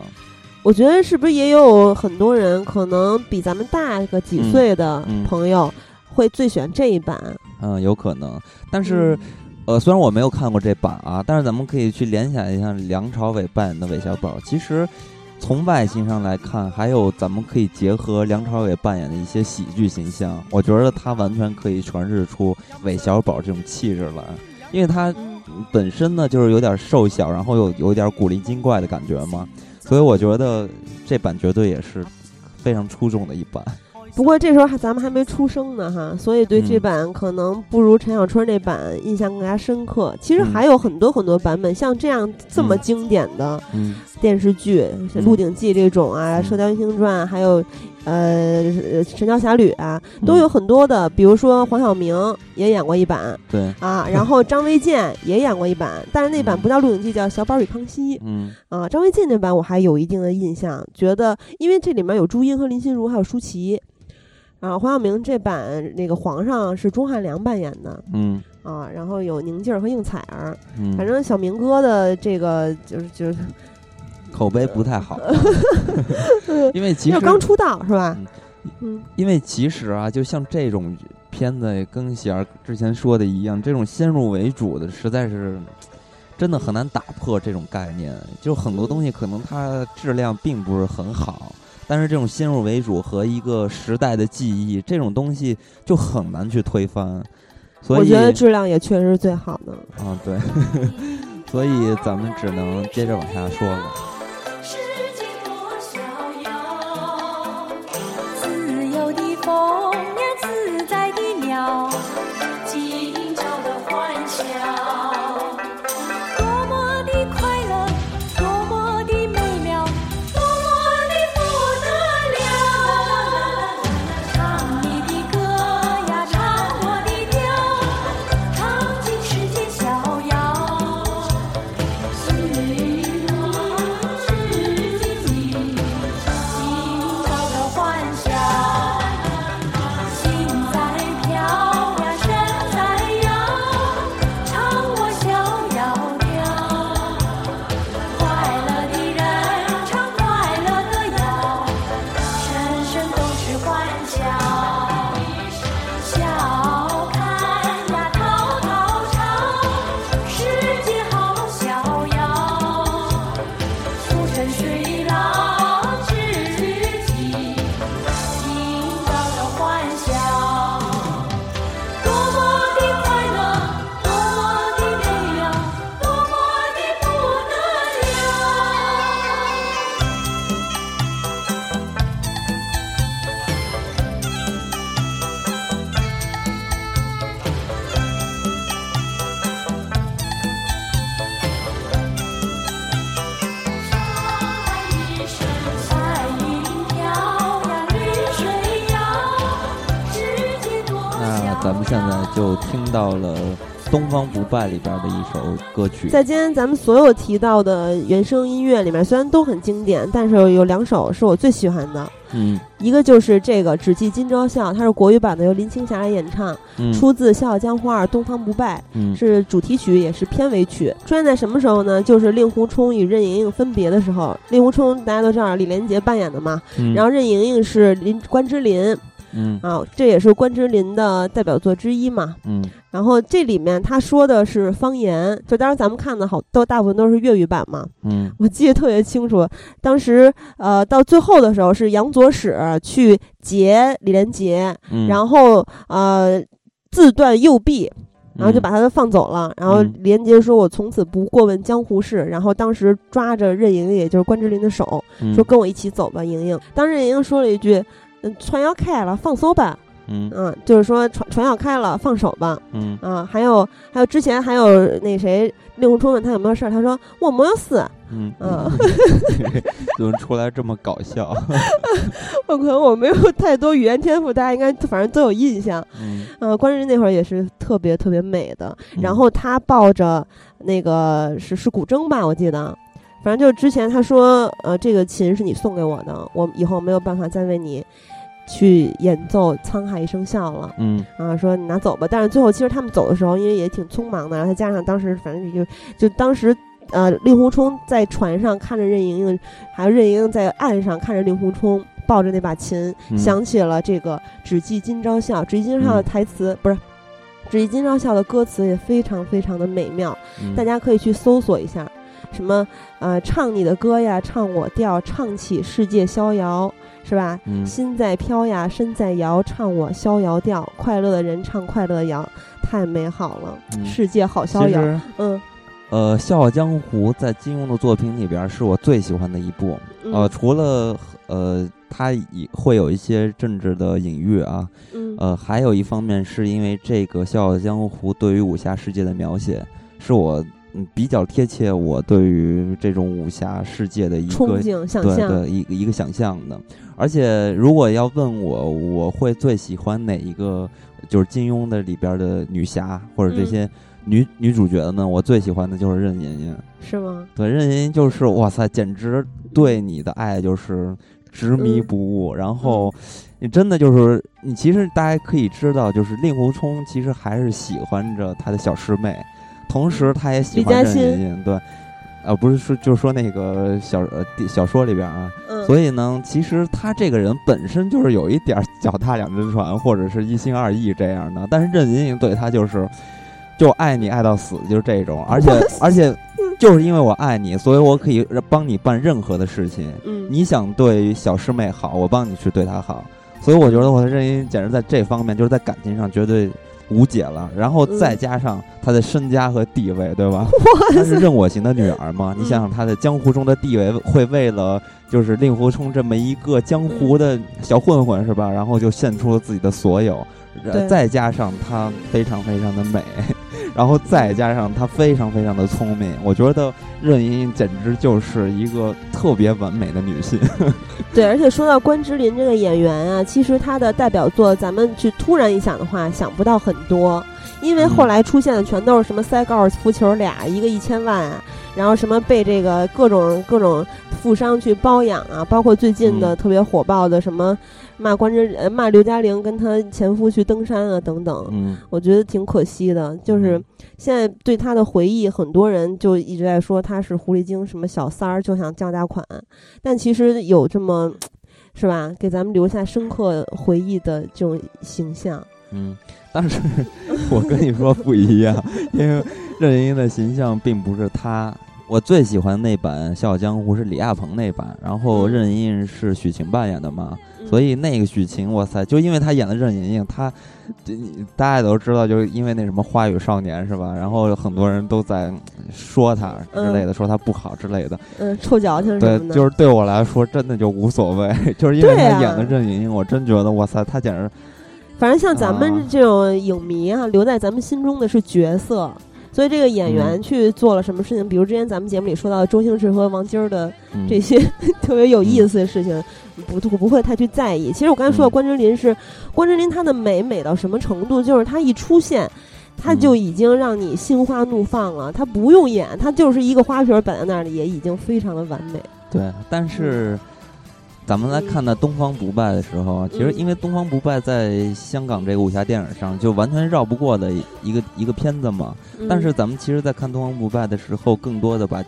我觉得是不是也有很多人可能比咱们大个几嗯岁的嗯朋友会最喜欢这一版？嗯，有可能，但是。呃，虽然我没有看过这版啊，但是咱们可以去联想一下梁朝伟扮演的韦小宝。其实从外形上来看，还有咱们可以结合梁朝伟扮演的一些喜剧形象，我觉得他完全可以诠释出韦小宝这种气质来，因为他嗯本身呢就是有点瘦小，然后有有点古灵精怪的感觉嘛，所以我觉得这版绝对也是非常出众的一版。不过这时候还咱们还没出生呢哈，所以对这嗯。版可能不如陈小春那版印象更加深刻。其实嗯。还有很多很多版本，像这样这么嗯。经典的嗯。电视剧，像《鹿鼎记》这种啊，嗯射雕英雄传》，还有呃《神雕侠侣》啊，都嗯有很多的。比如说黄晓明也演过一版对，啊，然后张卫健也演过一版，但是那版嗯不叫《鹿鼎记》，叫《小宝与康熙》。嗯啊，张卫健那版我还有一定的印象，觉得因为这里面有朱茵和林心如，还有舒淇。啊，黄晓明这版那个皇上是钟汉良扮演的嗯啊，然后有宁静儿和应采儿，嗯，反正小明哥的这个就是就是口碑不太好，因为其实刚出道是吧？嗯因为其实啊，就像这种片子，跟喜儿之前说的一样，这种先入为主的，实在是真的很难打破这种概念。就很多东西可能它质量并不是很好，但是这种先入为主和一个时代的记忆，这种东西就很难去推翻。所以我觉得质量也确实是最好的。啊，对，所以咱们只能接着往下说了。到了《东方不败》里边的一首歌曲。在今天咱们所有提到的原声音乐里面，虽然都很经典，但是有两首是我最喜欢的。嗯一个就是这个《只记今朝笑》，它是国语版的，由林青霞来演唱，嗯出自《笑傲江湖二：东方不败》，嗯是主题曲，也是片尾曲。出现在什么时候呢？就是令狐冲与任盈盈分别的时候。令狐冲大家都知道李连杰扮演的嘛，嗯然后任盈盈是林关之琳。嗯啊，这也是关之琳的代表作之一嘛。嗯然后这里面他说的是方言，就当时咱们看的好都大部分都是粤语版嘛。嗯我记得特别清楚，当时呃到最后的时候是杨左使去劫李连杰，嗯，然后呃自断右臂，然后就嗯把他放走了。然后连杰说：“我从此不过问江湖事。”然后当时抓着任盈盈，也就是关之琳的手，嗯说：“跟我一起走吧，盈盈。”当时任盈盈说了一句：“嗯，船要开了，放手吧。”嗯嗯，就是说船船要开了，放手吧。嗯啊，还有还有之前还有那谁令狐冲问他有没有事儿，他说我没有事，嗯嗯，怎么出来这么搞笑？我可能我没有太多语言天赋，大家应该反正都有印象。嗯呃，关之琳那会儿也是特别特别美的，然嗯后他抱着那个是是古筝吧，我记得，反正就是之前他说，呃，这个琴是你送给我的，我以后没有办法再为你去演奏《沧海一声笑》了。嗯啊，说你拿走吧。但是最后其实他们走的时候，因为也挺匆忙的，然后再加上当时反正就就当时。呃，令狐冲在船上看着任盈盈，还有任盈盈在岸上看着令狐冲抱着那把琴，嗯想起了这个“只记今朝笑”。只记今朝笑的嗯台词、不是，只记今朝笑的歌词也非常非常的美妙，嗯，大家可以去搜索一下。什么呃，唱你的歌呀，唱我调，唱起世界逍遥，是吧？嗯心在飘呀，身在摇，唱我逍遥调。快乐的人唱快乐谣，太美好了，嗯世界好逍遥。嗯呃，《笑傲江湖》在金庸的作品里边是我最喜欢的一部。嗯呃，除了呃，它也会有一些政治的隐喻啊，嗯呃，还有一方面是因为这个《笑傲江湖》对于武侠世界的描写，是我嗯比较贴切我对于这种武侠世界的一憧个憬想象，对对一个一个想象的。而且如果要问我，我会最喜欢哪一个就是金庸的里边的女侠或者这嗯些女、女主角的呢？我最喜欢的就是任盈盈。是吗？对，任盈盈就是哇塞，简直对你的爱就是执迷嗯不悟。然后你真的就是你，其实大家可以知道，就是令狐冲其实还是喜欢着他的小师妹，同时他也喜欢任盈盈。对，呃，不是说就是说那个小呃小说里边啊，嗯，所以呢，其实他这个人本身就是有一点儿脚踏两只船，或者是一心二意这样的。但是任盈盈对他就是，就爱你爱到死，就是这种。而 且而且，就是因为我爱你，所以我可以帮你办任何的事情。嗯，你想对小师妹好，我帮你去对她好。所以我觉得我的任盈盈简直在这方面就是在感情上绝对无解了。然后再嗯加上她的身家和地位，对吧？她是任我行的女儿嘛？你想想她在江湖中的地位，会为了就是令狐冲这么一个江湖的小混混是吧？然后就献出了自己的所有，再加上她非常非常的美，然后再加上她非常非常的聪明，我觉得任盈盈简直就是一个特别完美的女性。对，而且说到关之琳这个演员啊，其实她的代表作，咱们去突然一想的话，想不到很多，因为后嗯。来出现的全都是什么塞高尔夫球俩，一个一千万啊，然后什么被这个各种各种富商去包养啊，包括最近的嗯。特别火爆的什么骂关之呃骂刘嘉玲跟她前夫去登山啊等等，嗯我觉得挺可惜的，就是嗯现在对她的回忆，很多人就一直在说她是狐狸精，什么小三儿就想降大款，但其实有这么，是吧？给咱们留下深刻回忆的这种形象。嗯，但是 我跟你说不一样，因为任盈盈的形象并不是她。我最喜欢那版《笑傲江湖》是李亚鹏那版，然后嗯任盈盈是许晴扮演的嘛，嗯所以那个许晴，哇塞，就因为她演的任盈盈，她，这你大家也都知道，就是因为那什么《花语少年》是吧？然后很多人都在嗯说她之类的，说她不好之类的。嗯，臭矫情什对就是对我来说真的就无所谓，就是因为对啊她演的任盈盈，我真觉得哇塞，她简直反正像咱啊们这种影迷啊，留在咱们心中的是角色。所以这个演员嗯去做了什么事情，比如之前咱们节目里说到的周星驰和王晶儿的嗯这些 特别有意思的事情，不不会太去在意。其实我刚才说的嗯关之琳是关之琳，她的美美到什么程度？就是她一出现，她嗯就已经让你心花怒放了。她不用演，她就是一个花瓶摆在那里，也已经非常的完美。对，但是咱们来看到《东方不败》的时候啊，其实嗯因为《东方不败》在香港这个武侠电影上就完全绕不过的一个一个片子嘛。但是嗯咱们其实，在看《东方不败》的时候，更多的把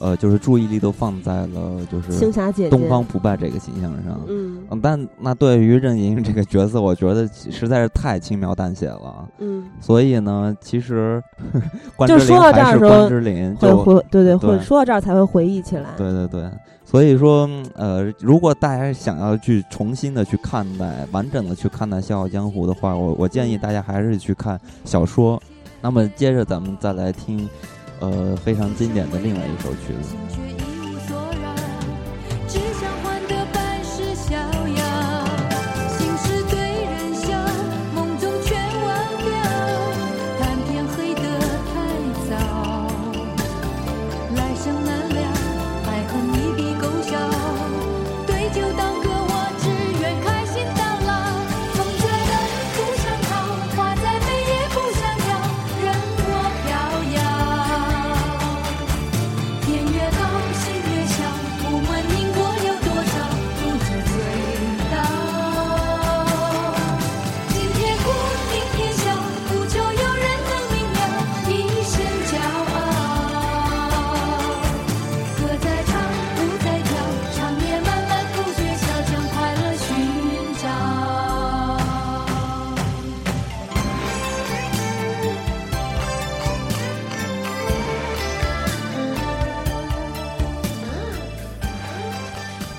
呃，就是注意力都放在了就是青霞姐姐，东方不败这个形象上。嗯嗯，但那对于任盈盈这个角色，我觉得实在是太轻描淡写了。嗯，所以呢，其实 关就之琳说到这儿还是的时候关之琳，会就回对对会对说到这儿才会回忆起来。对对对，所以说，呃，如果大家想要去重新的去看待、完整的去看待《笑傲江湖》的话，我我建议大家还是去看小说。那么接着咱们再来听，呃，非常经典的另外一首曲子。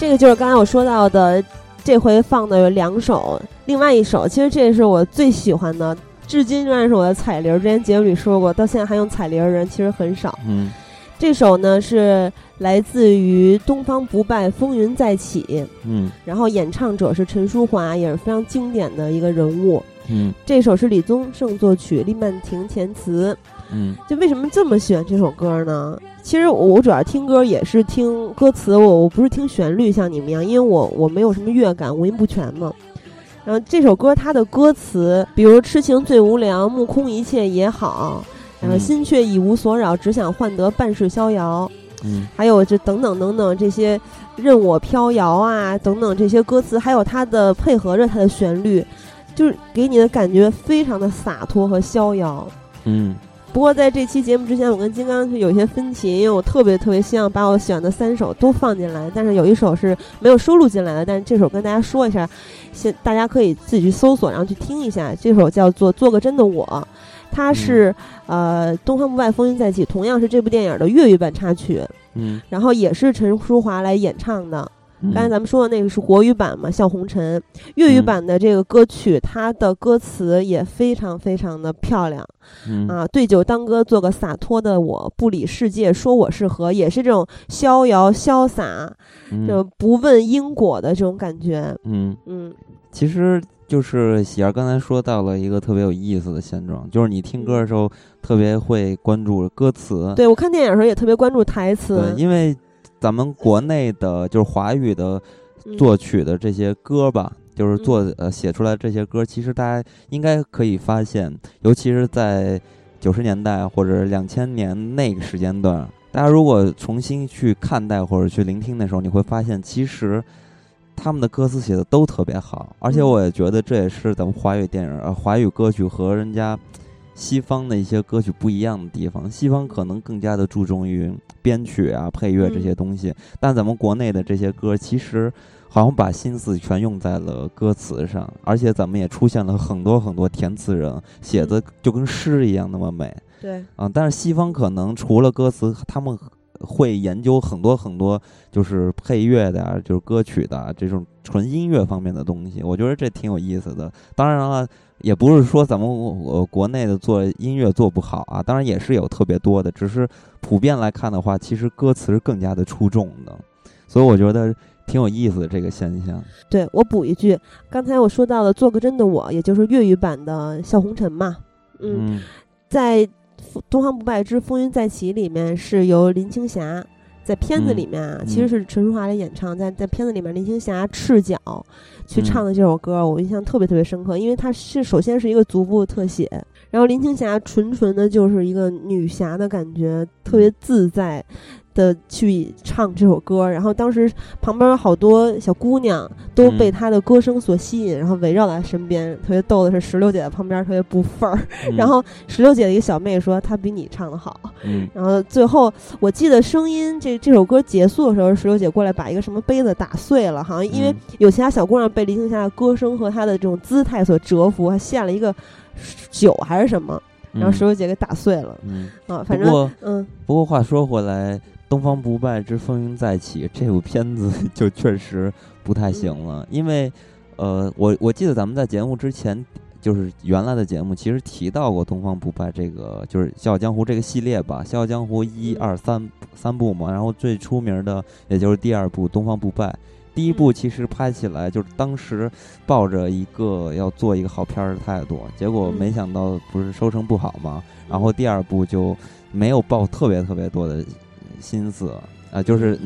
这个就是刚才我说到的，这回放的有两首，另外一首其实这是我最喜欢的，至今仍然是我的彩铃。之前节目里说过，到现在还用彩铃的人其实很少。嗯这首呢是来自于《东方不败风云再起》，嗯然后演唱者是陈淑桦，也是非常经典的一个人物。嗯这首是李宗盛作曲，李曼婷填词。嗯就为什么这么喜欢这首歌呢？其实我主要听歌也是听歌词，我我不是听旋律，像你们一样，因为我我没有什么乐感，五音不全嘛。然后这首歌它的歌词，比如“痴情最无聊，目空一切也好”，然后“嗯心却已无所扰，只想换得半世逍遥”，嗯还有这等等等等这些“任我飘摇”啊等等这些歌词，还有它的配合着它的旋律，就是给你的感觉非常的洒脱和逍遥。嗯不过在这期节目之前，我跟金刚是有一些分歧，因为我特别特别希望把我喜欢的三首都放进来，但是有一首是没有收录进来的。但是这首跟大家说一下，先大家可以自己去搜索，然后去听一下。这首叫做《做个真的我》，它是、呃《东方不败风云再起》，同样是这部电影的粤语版插曲，嗯然后也是陈淑桦来演唱的。嗯，刚才咱们说的那个是国语版嘛，《笑红尘》。粤语嗯版的这个歌曲，它的歌词也非常非常的漂亮。嗯啊，对酒当歌，做个洒脱的我，不理世界，说我是何，也是这种逍遥潇洒，就嗯不问因果的这种感觉。嗯，嗯其实就是喜儿刚才说到了一个特别有意思的现状，就是你听歌的时候特别会关注歌词，对我看电影的时候也特别关注台词对，，因为咱们国内的就是华语的嗯作曲的这些歌吧，就是做嗯呃写出来这些歌，其实大家应该可以发现，尤其是在九十年代或者两千年那个时间段，大家如果重新去看待或者去聆听的时候，你会发现其实。他们的歌词写的都特别好，而且嗯我也觉得这也是咱们华语电影、呃华语歌曲和人家西方的一些歌曲不一样的地方。西方可能更加的注重于编曲啊、配乐这些嗯东西，但咱们国内的这些歌其实好像把心思全用在了歌词上，而且咱们也出现了很多很多填词人，写的就跟诗一样那么美对，啊。但是西方可能除了歌词，他们会研究很多很多，就是配乐的啊，就是歌曲的啊，这种纯音乐方面的东西。我觉得这挺有意思的。当然了，也不是说咱们呃国内的做音乐做不好啊，当然也是有特别多的，只是普遍来看的话，其实歌词是更加的出众的。所以我觉得挺有意思的这个现象。对我补一句，刚才我说到了《做个真的我》，也就是粤语版的《笑红尘》嘛，嗯，嗯在《东方不败之风云再起》里面是由林青霞。在片子里面啊，嗯其实是陈淑桦来演唱，在在片子里面，林青霞赤脚去嗯唱的这首歌，我印象特别特别深刻，因为它是首先是一个足部特写，然后林青霞纯纯的就是一个女侠的感觉，特别自在，的去唱这首歌，然后当时旁边有好多小姑娘都被嗯他的歌声所吸引，然后围绕在身边。特别逗的是，石榴姐在旁边特别不忿儿，嗯 然后石榴姐的一个小妹说她比你唱的好。嗯然后最后我记得声音这这首歌结束的时候，石榴姐过来把一个什么杯子打碎了，好像因为嗯有其他小姑娘被林青霞的歌声和她的这种姿态所折服，还献了一个酒还是什么，然后石榴姐给打碎了。嗯，啊，反正嗯不过话说回来，《东方不败之风云再起》这部片子 就确实不太行了，因为呃，我我记得咱们在节目之前。就是原来的节目，其实提到过《东方不败》这个，就是《笑傲江湖》这个系列吧，《笑傲江湖》一二三三部嘛，然后最出名的也就是第二部《东方不败》。第一部其实拍起来就是当时抱着一个要做一个好片儿的态度，结果没想到不是收成不好嘛，然后第二部就没有抱特别特别多的心思啊、就是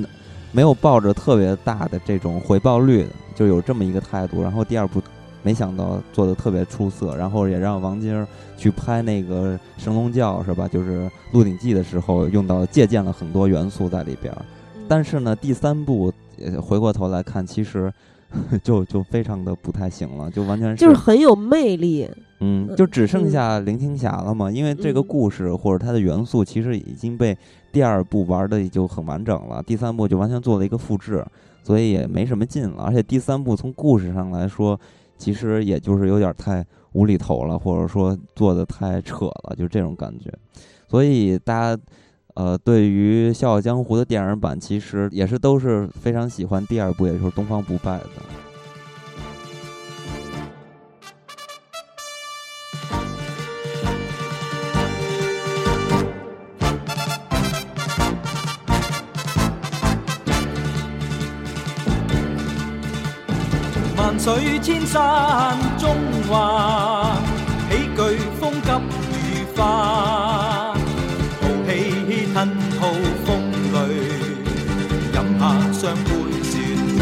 没有抱着特别大的这种回报率，就有这么一个态度。然后第二部没想到做的特别出色，然后也让王晶儿去拍那个神龙教是吧？就是《鹿鼎记》的时候用到借鉴了很多元素在里边儿。但是呢，第三部呃回过头来看，其实 就就非常的不太行了，就完全就是很有魅力。嗯，就只剩下林青霞了嘛，因为这个故事或者它的元素其实已经被第二部玩的就很完整了，第三部就完全做了一个复制，所以也没什么劲了。而且第三部从故事上来说，其实也就是有点太无厘头了，或者说做的太扯了，就这种感觉。所以大家呃，对于《笑傲江湖》的电影版，其实也是都是非常喜欢第二部，也就是《东方不败》的。水千山中華，喜劇風急雨花，豪氣吞吐風雷，飲下雙杯雪盞，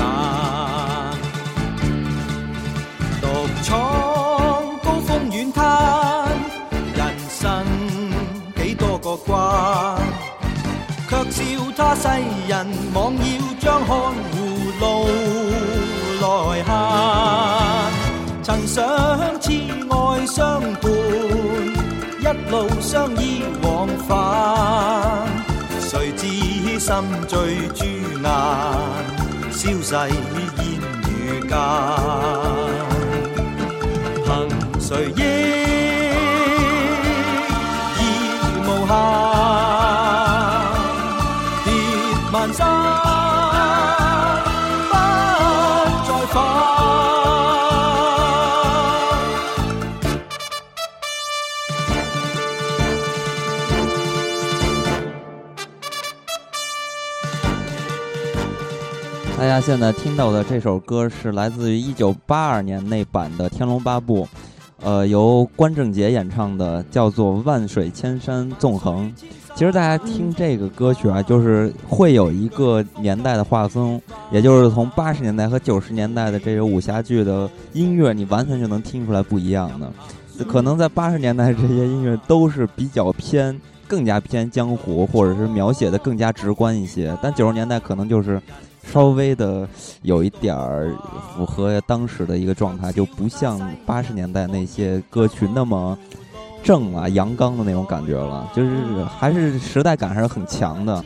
獨闖高峰遠灘，人生幾多個關。卻笑他世人妄要將看護路曾想痴爱相伴，一路相依往返。谁知心醉朱颜，消逝烟雨间。现在听到的这首歌是来自于一九八二年那版的《天龙八部》，呃，由关正杰演唱的，叫做《万水千山纵横》。其实大家听这个歌曲啊，就是会有一个年代的划分，也就是从八十年代和九十年代的这个武侠剧的音乐，你完全就能听出来不一样的。可能在八十年代这些音乐都是比较偏，更加偏江湖，或者是描写的更加直观一些，但九十年代可能就是。稍微的有一点儿符合当时的一个状态，就不像八十年代那些歌曲那么正啊、阳刚的那种感觉了，就是还是时代感还是很强的。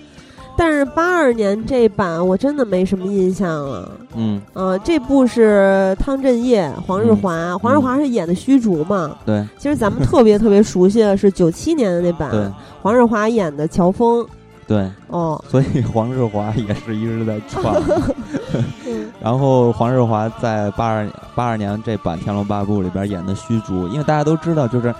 但是八二年这版我真的没什么印象了。嗯，呃，这部是汤镇业、黄日华，黄日华是演的虚竹嘛？对。其实咱们特别特别熟悉的是九七年的那版，对，黄日华演的乔峰。对，哦，所以黄日华也是一直在串。然后黄日华在八二八二年这版《天龙八部》里边演的虚竹，因为大家都知道，就是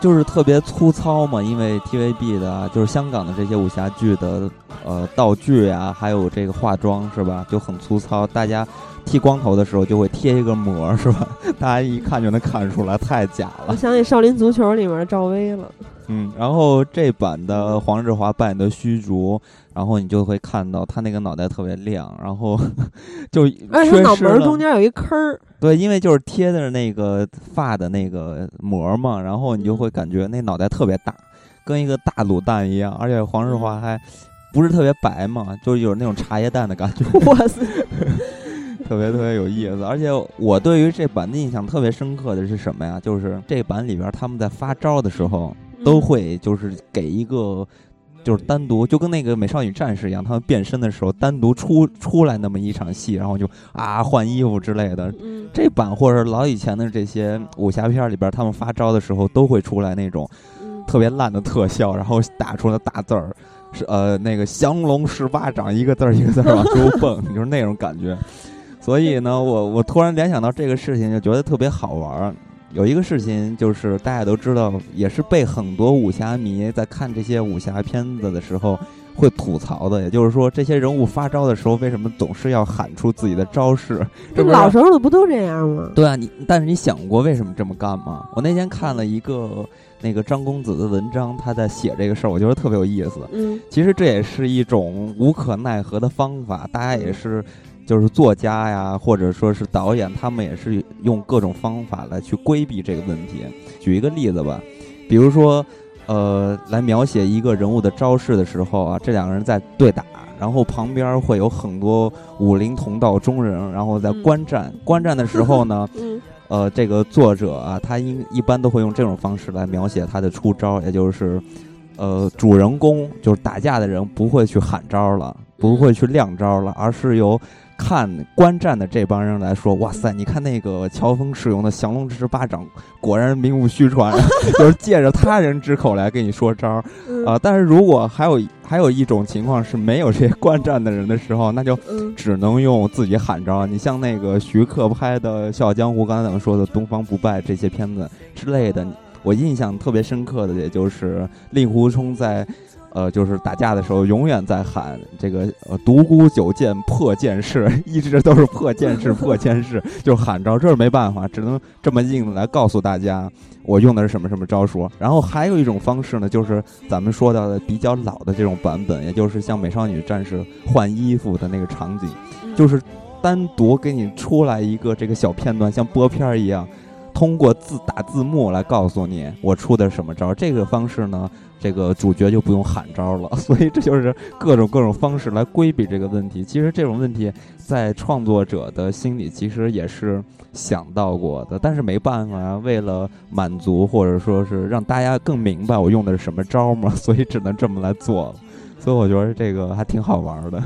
就是特别粗糙嘛，因为 TVB 的啊，就是香港的这些武侠剧的呃道具啊，还有这个化妆是吧，就很粗糙。大家剃光头的时候就会贴一个膜是吧？大家一看就能看出来，太假了。我想起《少林足球》里面的赵薇了。嗯，然后这版的黄日华扮演的虚竹，然后你就会看到他那个脑袋特别亮，然后 就而且他脑门中间有一坑儿。对，因为就是贴的那个发的那个膜嘛，然后你就会感觉那脑袋特别大，跟一个大卤蛋一样。而且黄日华还不是特别白嘛，就是有那种茶叶蛋的感觉，哇塞，特别特别有意思。而且我对于这版的印象特别深刻的是什么呀？就是这版里边他们在发招的时候，都会就是给一个。就是单独就跟那个美少女战士一样，他们变身的时候单独出出来那么一场戏，然后就啊换衣服之类的。嗯这版或者老以前的这些武侠片里边，他们发招的时候都会出来那种嗯特别烂的特效，然后打出了大字儿，是呃那个降龙十八掌一个字儿一个字儿往出蹦，就是那种感觉。所以呢，我我突然联想到这个事情，就觉得特别好玩儿。有一个事情就是大家都知道，也是被很多武侠迷在看这些武侠片子的时候会吐槽的，也就是说，这些人物发招的时候，为什么总是要喊出自己的招式？这不老时候的不都这样吗？对啊，你但是你想过为什么这么干吗？我那天看了一个那个张公子的文章，他在写这个事儿，我觉得特别有意思。嗯其实这也是一种无可奈何的方法，大家也是，就是作家呀，或者说是导演，他们也是用各种方法来去规避这个问题。举一个例子吧，比如说，呃，来描写一个人物的招式的时候啊，这两个人在对打，然后旁边会有很多武林同道中人，然后在观战。观战的时候呢，嗯呃，这个作者啊，他应一般都会用这种方式来描写他的出招，也就是，呃，主人公就是打架的人不会去喊招了，不会去亮招了，而是由看观战的这帮人来说，哇塞，你看那个乔峰使用的降龙十八掌，果然名不虚传，就是借着他人之口来跟你说招儿嗯啊、但是如果还有还有一种情况是没有这些观战的人的时候，那就嗯只能用自己喊招。你像那个徐克拍的《笑傲江湖》，刚才咱们说的《东方不败》这些片子之类的，我印象特别深刻的，也就是令狐冲在。呃，就是打架的时候，永远在喊这个呃独孤九剑破剑式，一直都是破剑式破剑式，就喊着，这是没办法，只能这么硬的来告诉大家，我用的是什么什么招数。然后还有一种方式呢，就是咱们说到的比较老的这种版本，也就是像美少女战士换衣服的那个场景，就是单独给你出来一个这个小片段，像播片儿一样，通过字打字幕来告诉你我出的是什么招。这个方式呢，这个主角就不用喊招了。所以这就是各种各种方式来规避这个问题。其实这种问题在创作者的心里其实也是想到过的，但是没办法啊，为了满足或者说是让大家更明白我用的是什么招嘛，所以只能这么来做了。所以我觉得这个还挺好玩的。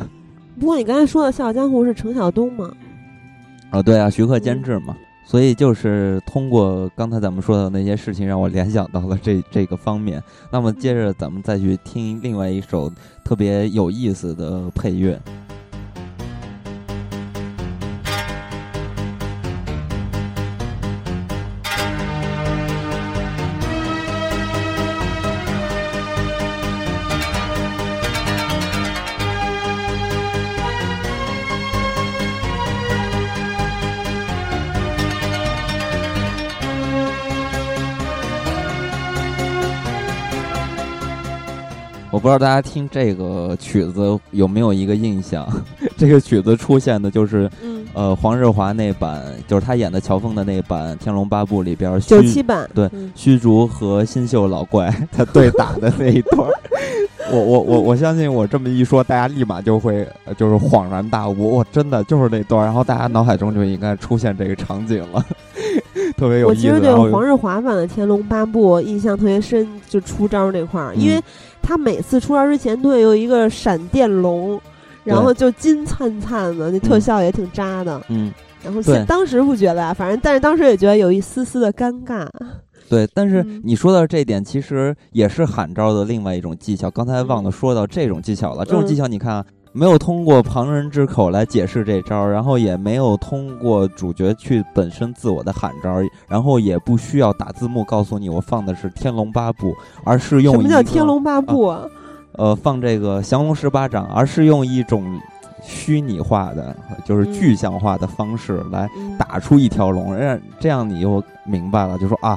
不过你刚才说的《笑傲江湖》是程晓东吗？哦，对啊，徐克监制嘛，所以就是通过刚才咱们说的那些事情，让我联想到了这这个方面。那么接着咱们再去听另外一首特别有意思的配乐。不知道大家听这个曲子有没有一个印象？这个曲子出现的就是，嗯，呃，黄日华那版，就是他演的乔峰的那版《天龙八部》里边，九虚七版。对嗯。虚竹和新秀老怪他对打的那一段，我我我我相信我这么一说，大家立马就会呃就是恍然大悟，我真的就是那段，然后大家脑海中就应该出现这个场景了，特别有意思。我其实对黄日华版的《天龙八部》印象特别深，就出招这块儿，因为嗯他每次出招之前都会有一个闪电龙，然后就金灿灿的，那特效也挺渣的。嗯，然后现当时不觉得啊，反正但是当时也觉得有一丝丝的尴尬。对，但是嗯你说到这一点，其实也是喊招的另外一种技巧。刚才忘了说到这种技巧了。这种技巧，你看啊，没有通过旁人之口来解释这招，然后也没有通过主角去本身自我的喊招，然后也不需要打字幕告诉你我放的是《天龙八部》，而是用什么叫天龙八部啊？呃放这个降龙十八掌，而是用一种虚拟化的，就是嗯具象化的方式来嗯打出一条龙，让这样你又明白了，就说啊，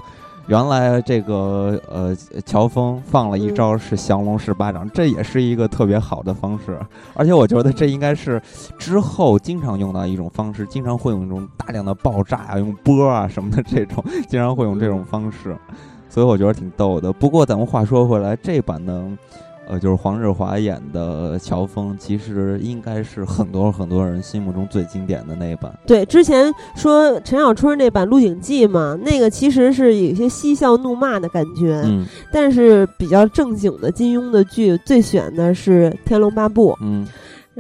原来这个呃乔峰放了一招是降龙十八掌，这也是一个特别好的方式，而且我觉得这应该是之后经常用到一种方式，经常会用一种大量的爆炸啊，用波啊什么的这种，经常会用这种方式，所以我觉得挺逗的。不过咱们话说回来，这版呢。呃，就是黄日华演的乔峰，其实应该是很多很多人心目中最经典的那一版。对，之前说陈小春那版《鹿鼎记》嘛，那个其实是有些嬉笑怒骂的感觉，嗯但是比较正经的金庸的剧，最选的是《天龙八部》。嗯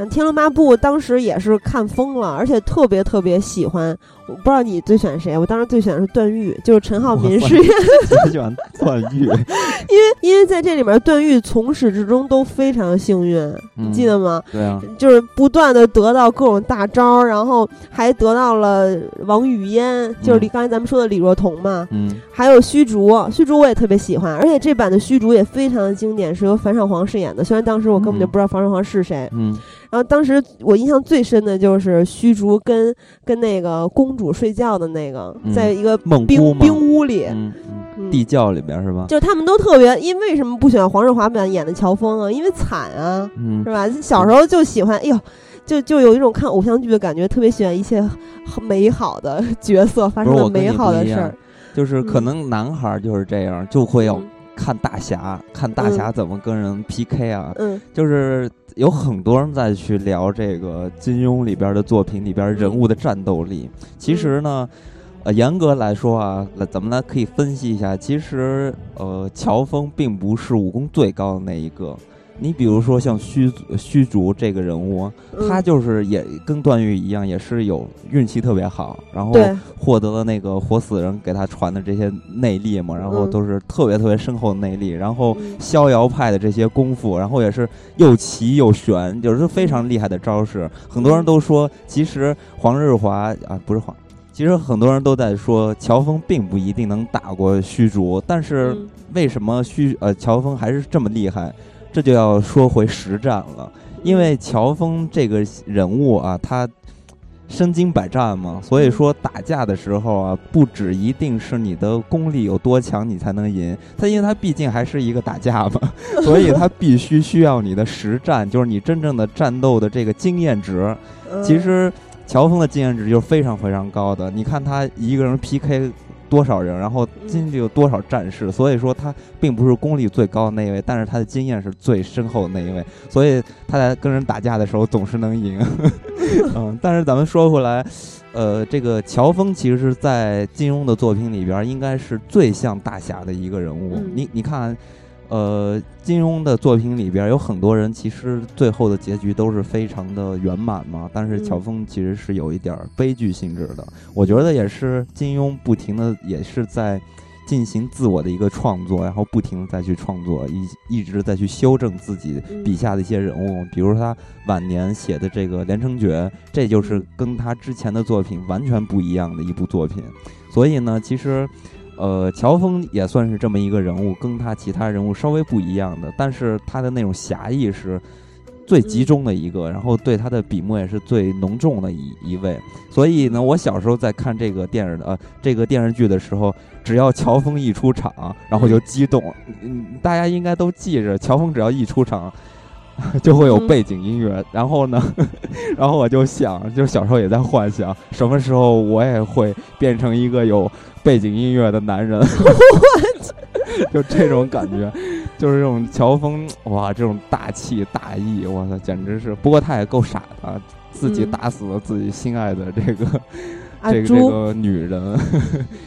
天龙八部》当时也是看疯了，而且特别特别喜欢。我不知道你最喜欢谁，我当时最选的是段誉，就是陈浩民饰演。最 喜欢段誉，因为因为在这里面，段誉从始至终都非常幸运，嗯你记得吗？对啊，就是不断的得到各种大招，然后还得到了王语嫣，就是李刚才咱们说的李若彤嘛，嗯还有虚竹，虚竹我也特别喜欢，而且这版的虚竹也非常的经典，是由樊少皇饰演的。虽然当时我根本就不知道樊少皇是谁，嗯然后当时我印象最深的就是虚竹跟跟那个公主睡觉的那个，嗯在一个梦冰冰屋里，地窖里边是吧？就是他们都特别，因为为什么不喜欢黄日华版演的乔峰啊？因为惨啊，嗯是吧？小时候就喜欢，哎呦，就就有一种看偶像剧的感觉，特别喜欢一些很 美好的角色发生的美好的事儿。就是可嗯能男孩儿就是这样，就会要嗯看大侠，看大侠怎么跟人 PK 啊。嗯就是有很多人在去聊这个金庸里边的作品里边人物的战斗力。其实呢，呃，严格来说啊，来咱们来可以分析一下，其实呃，乔峰并不是武功最高的那一个。你比如说像虚虚竹这个人物，嗯他就是也跟段誉一样，也是有运气特别好，然后获得了那个活死人给他传的这些内力嘛，然后嗯都是特别特别深厚的内力，然后嗯逍遥派的这些功夫，然后也是又奇又玄，就是非常厉害的招式。很多人都说，其实黄日华啊，不是黄。其实很多人都在说乔峰并不一定能打过虚竹，但是嗯为什么虚呃乔峰还是这么厉害？这就要说回实战了，因为乔峰这个人物啊，他身经百战嘛，所以说打架的时候啊，不只一定是你的功力有多强你才能赢，他因为他毕竟还是一个打架嘛，所以他必须需要你的实战，就是你真正的战斗的这个经验值。嗯。其实乔峰的经验值就是非常非常高的，你看他一个人 PK 多少人，然后经历了多少战士，所以说他并不是功力最高的那一位，但是他的经验是最深厚的那一位，所以他在跟人打架的时候总是能赢。嗯，但是咱们说回来，呃，这个乔峰其实是在金庸的作品里边应该是最像大侠的一个人物。嗯你你看。呃，金庸的作品里边有很多人，其实最后的结局都是非常的圆满嘛。但是乔峰其实是有一点悲剧性质的，我觉得也是金庸不停的也是在进行自我的一个创作，然后不停的再去创作，一一直在去修正自己笔下的一些人物，比如他晚年写的这个《连城诀》，这就是跟他之前的作品完全不一样的一部作品。所以呢，其实。呃，乔峰也算是这么一个人物，跟他其他人物稍微不一样的，但是他的那种侠义是最集中的一个，然后对他的笔墨也是最浓重的一一位。所以呢，我小时候在看这个电影的呃这个电视剧的时候，只要乔峰一出场，然后就激动。嗯，大家应该都记着，乔峰只要一出场。就会有嗯背景音乐，然后呢，然后我就想，就小时候也在幻想，什么时候我也会变成一个有背景音乐的男人，就这种感觉，就是这种乔峰，哇，这种大气大义，我操，简直是。不过他也够傻的，自己嗯。打死了自己心爱的这个、阿这个这，个女人，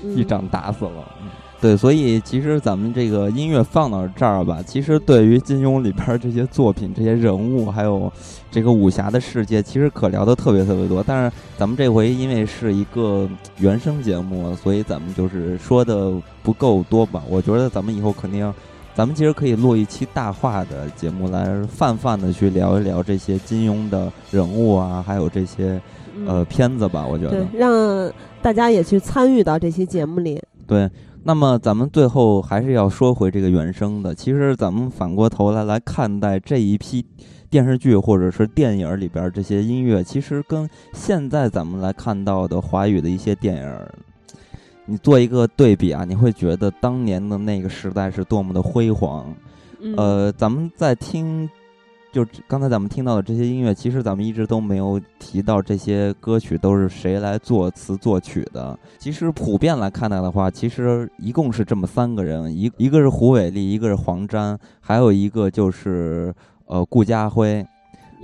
一嗯掌打死了。嗯对，所以其实咱们这个音乐放到这儿吧，其实对于金庸里边这些作品、这些人物，还有这个武侠的世界，其实可聊的特别特别多。但是咱们这回因为是一个原声节目，所以咱们就是说的不够多吧。我觉得咱们以后肯定，咱们其实可以录一期大话的节目，来泛泛的去聊一聊这些金庸的人物啊，还有这些呃嗯片子吧。我觉得对，让大家也去参与到这期节目里。对，那么咱们最后还是要说回这个原声的。其实咱们反过头来来看待这一批电视剧或者是电影里边儿这些音乐，其实跟现在咱们来看到的华语的一些电影儿，你做一个对比啊，你会觉得当年的那个时代是多么的辉煌。嗯、呃，咱们在听就刚才咱们听到的这些音乐，其实咱们一直都没有提到这些歌曲都是谁来作词作曲的。其实普遍来看待的话，其实一共是这么三个人，一一个是胡伟立，一个是黄沾，还有一个就是呃顾家辉。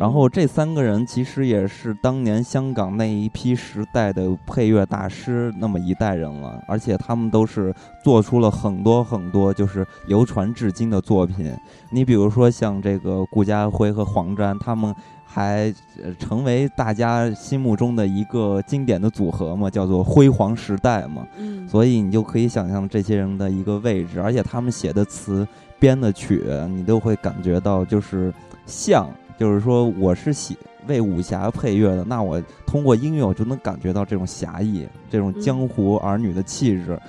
然后这三个人其实也是当年香港那一批时代的配乐大师那么一代人了，而且他们都是做出了很多很多就是流传至今的作品。你比如说像这个顾嘉辉和黄沾，他们还呃成为大家心目中的一个经典的组合嘛，叫做辉煌时代嘛。嗯，所以你就可以想象这些人的一个位置，而且他们写的词、编的曲，你都会感觉到就是像，就是说我是喜为武侠配乐的，那我通过音乐我就能感觉到这种侠义、这种江湖儿女的气质。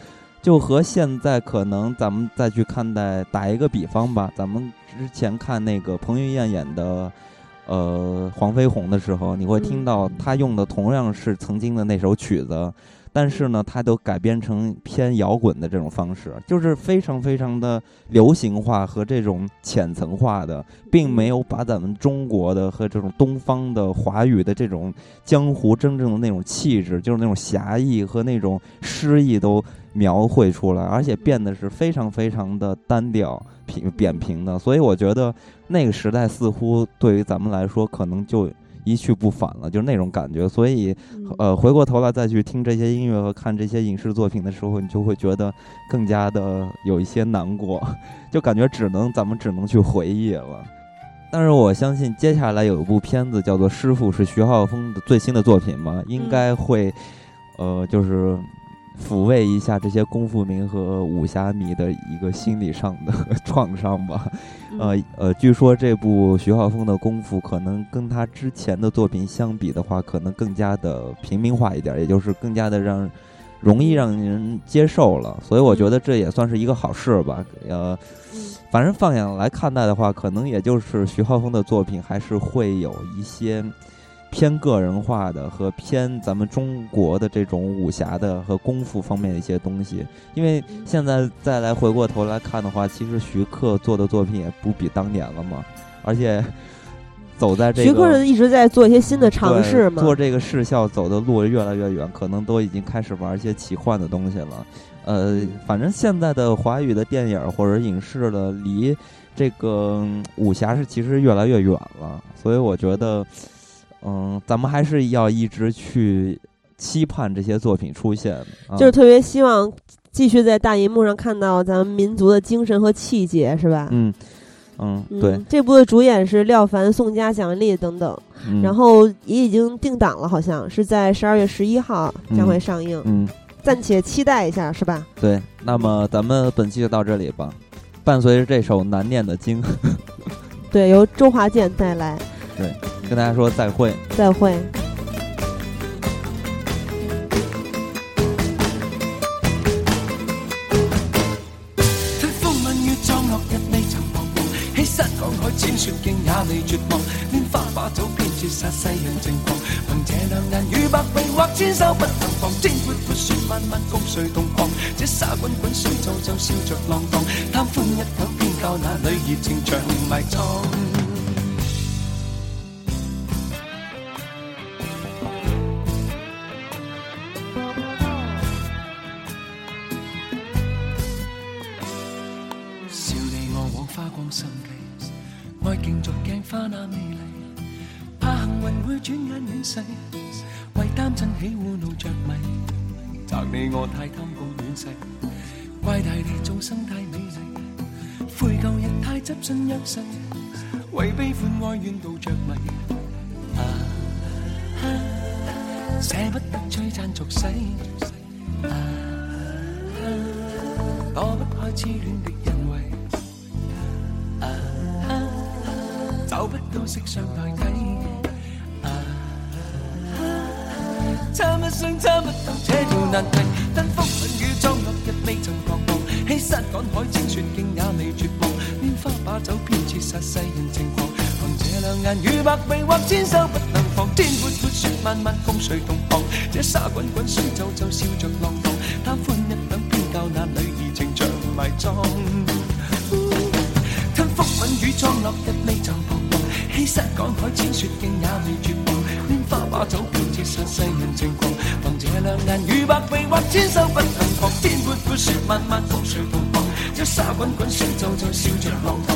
就和现在可能咱们再去看待，打一个比方吧，咱们之前看那个彭于晏演的，呃，黄飞鸿的时候，你会听到他用的同样是曾经的那首曲子，但是呢，它都改编成偏摇滚的这种方式，就是非常非常的流行化和这种浅层化的，并没有把咱们中国的和这种东方的华语的这种江湖真正的那种气质，就是那种侠义和那种诗意都描绘出来，而且变得是非常非常的单调、平扁平的，所以我觉得那个时代似乎对于咱们来说，可能就一去不返了，就是那种感觉。所以，呃，回过头来再去听这些音乐和看这些影视作品的时候，你就会觉得更加的有一些难过，就感觉只能咱们只能去回忆了。但是我相信接下来有一部片子叫做《师傅》，是徐浩峰的最新的作品嘛，应该会，呃，就是抚慰一下这些功夫迷和武侠迷的一个心理上的创伤吧。呃呃，据说这部徐浩峰的功夫可能跟他之前的作品相比的话，可能更加的平民化一点，也就是更加的让容易让人接受了。所以我觉得这也算是一个好事吧。呃，反正放眼来看待的话，可能也就是徐浩峰的作品还是会有一些。偏个人化的和偏咱们中国的这种武侠的和功夫方面的一些东西，因为现在再来回过头来看的话，其实徐克做的作品也不比当年了嘛，而且走在这个徐克一直在做一些新的尝试嘛，做这个视效走的路越来越远，可能都已经开始玩一些奇幻的东西了。呃，反正现在的华语的电影或者影视的离这个武侠是其实越来越远了，所以我觉得。嗯，咱们还是要一直去期盼这些作品出现，啊、就是特别希望继续在大银幕上看到咱们民族的精神和气节，是吧？嗯嗯，对。这部的主演是廖凡、宋佳、蒋丽等等，嗯、然后也已经定档了，好像是在十二月十一号将会上映，嗯，暂且期待一下，是吧？对，那么咱们本期就到这里吧。伴随着这首难念的经，对，由周华健带来。对，跟大家说再会。再会。吞風吻雨裝落日未曾彷徨，欺山趕海踐雪徑也未絕望。拈花把酒偏絕殺世人情狂，憑這兩眼與百臂或千手不能防。天闊闊雪漫漫共誰同狂？這沙滾滾水皺皺笑着浪蕩，貪歡一晌偏教那裏熱情長埋藏。執信約誓，為悲欢哀怨妒着迷，啊啊捨不得璀璨俗世。啊躲不开痴恋的欣慰，啊啊找不到色相代替，啊啊參一生參不到這條難題，登風吻雨裝落日未曾彷徨，欺山赶海殺世人情狂，凭这两眼与百臂或千手不能防，天阔阔雪漫漫共誰同航，这沙滚滚水皱皱笑着浪荡。贪欢一晌偏教那女儿情長埋葬。吞风吻雨裝落日未曾彷徨，欺山赶海淺雪徑也未绝望，拈花把酒便折煞世人情狂。凭这两眼与百臂或千手不能防，天阔阔雪漫漫覆誰同航？这沙滚滚水皱皱笑着浪荡，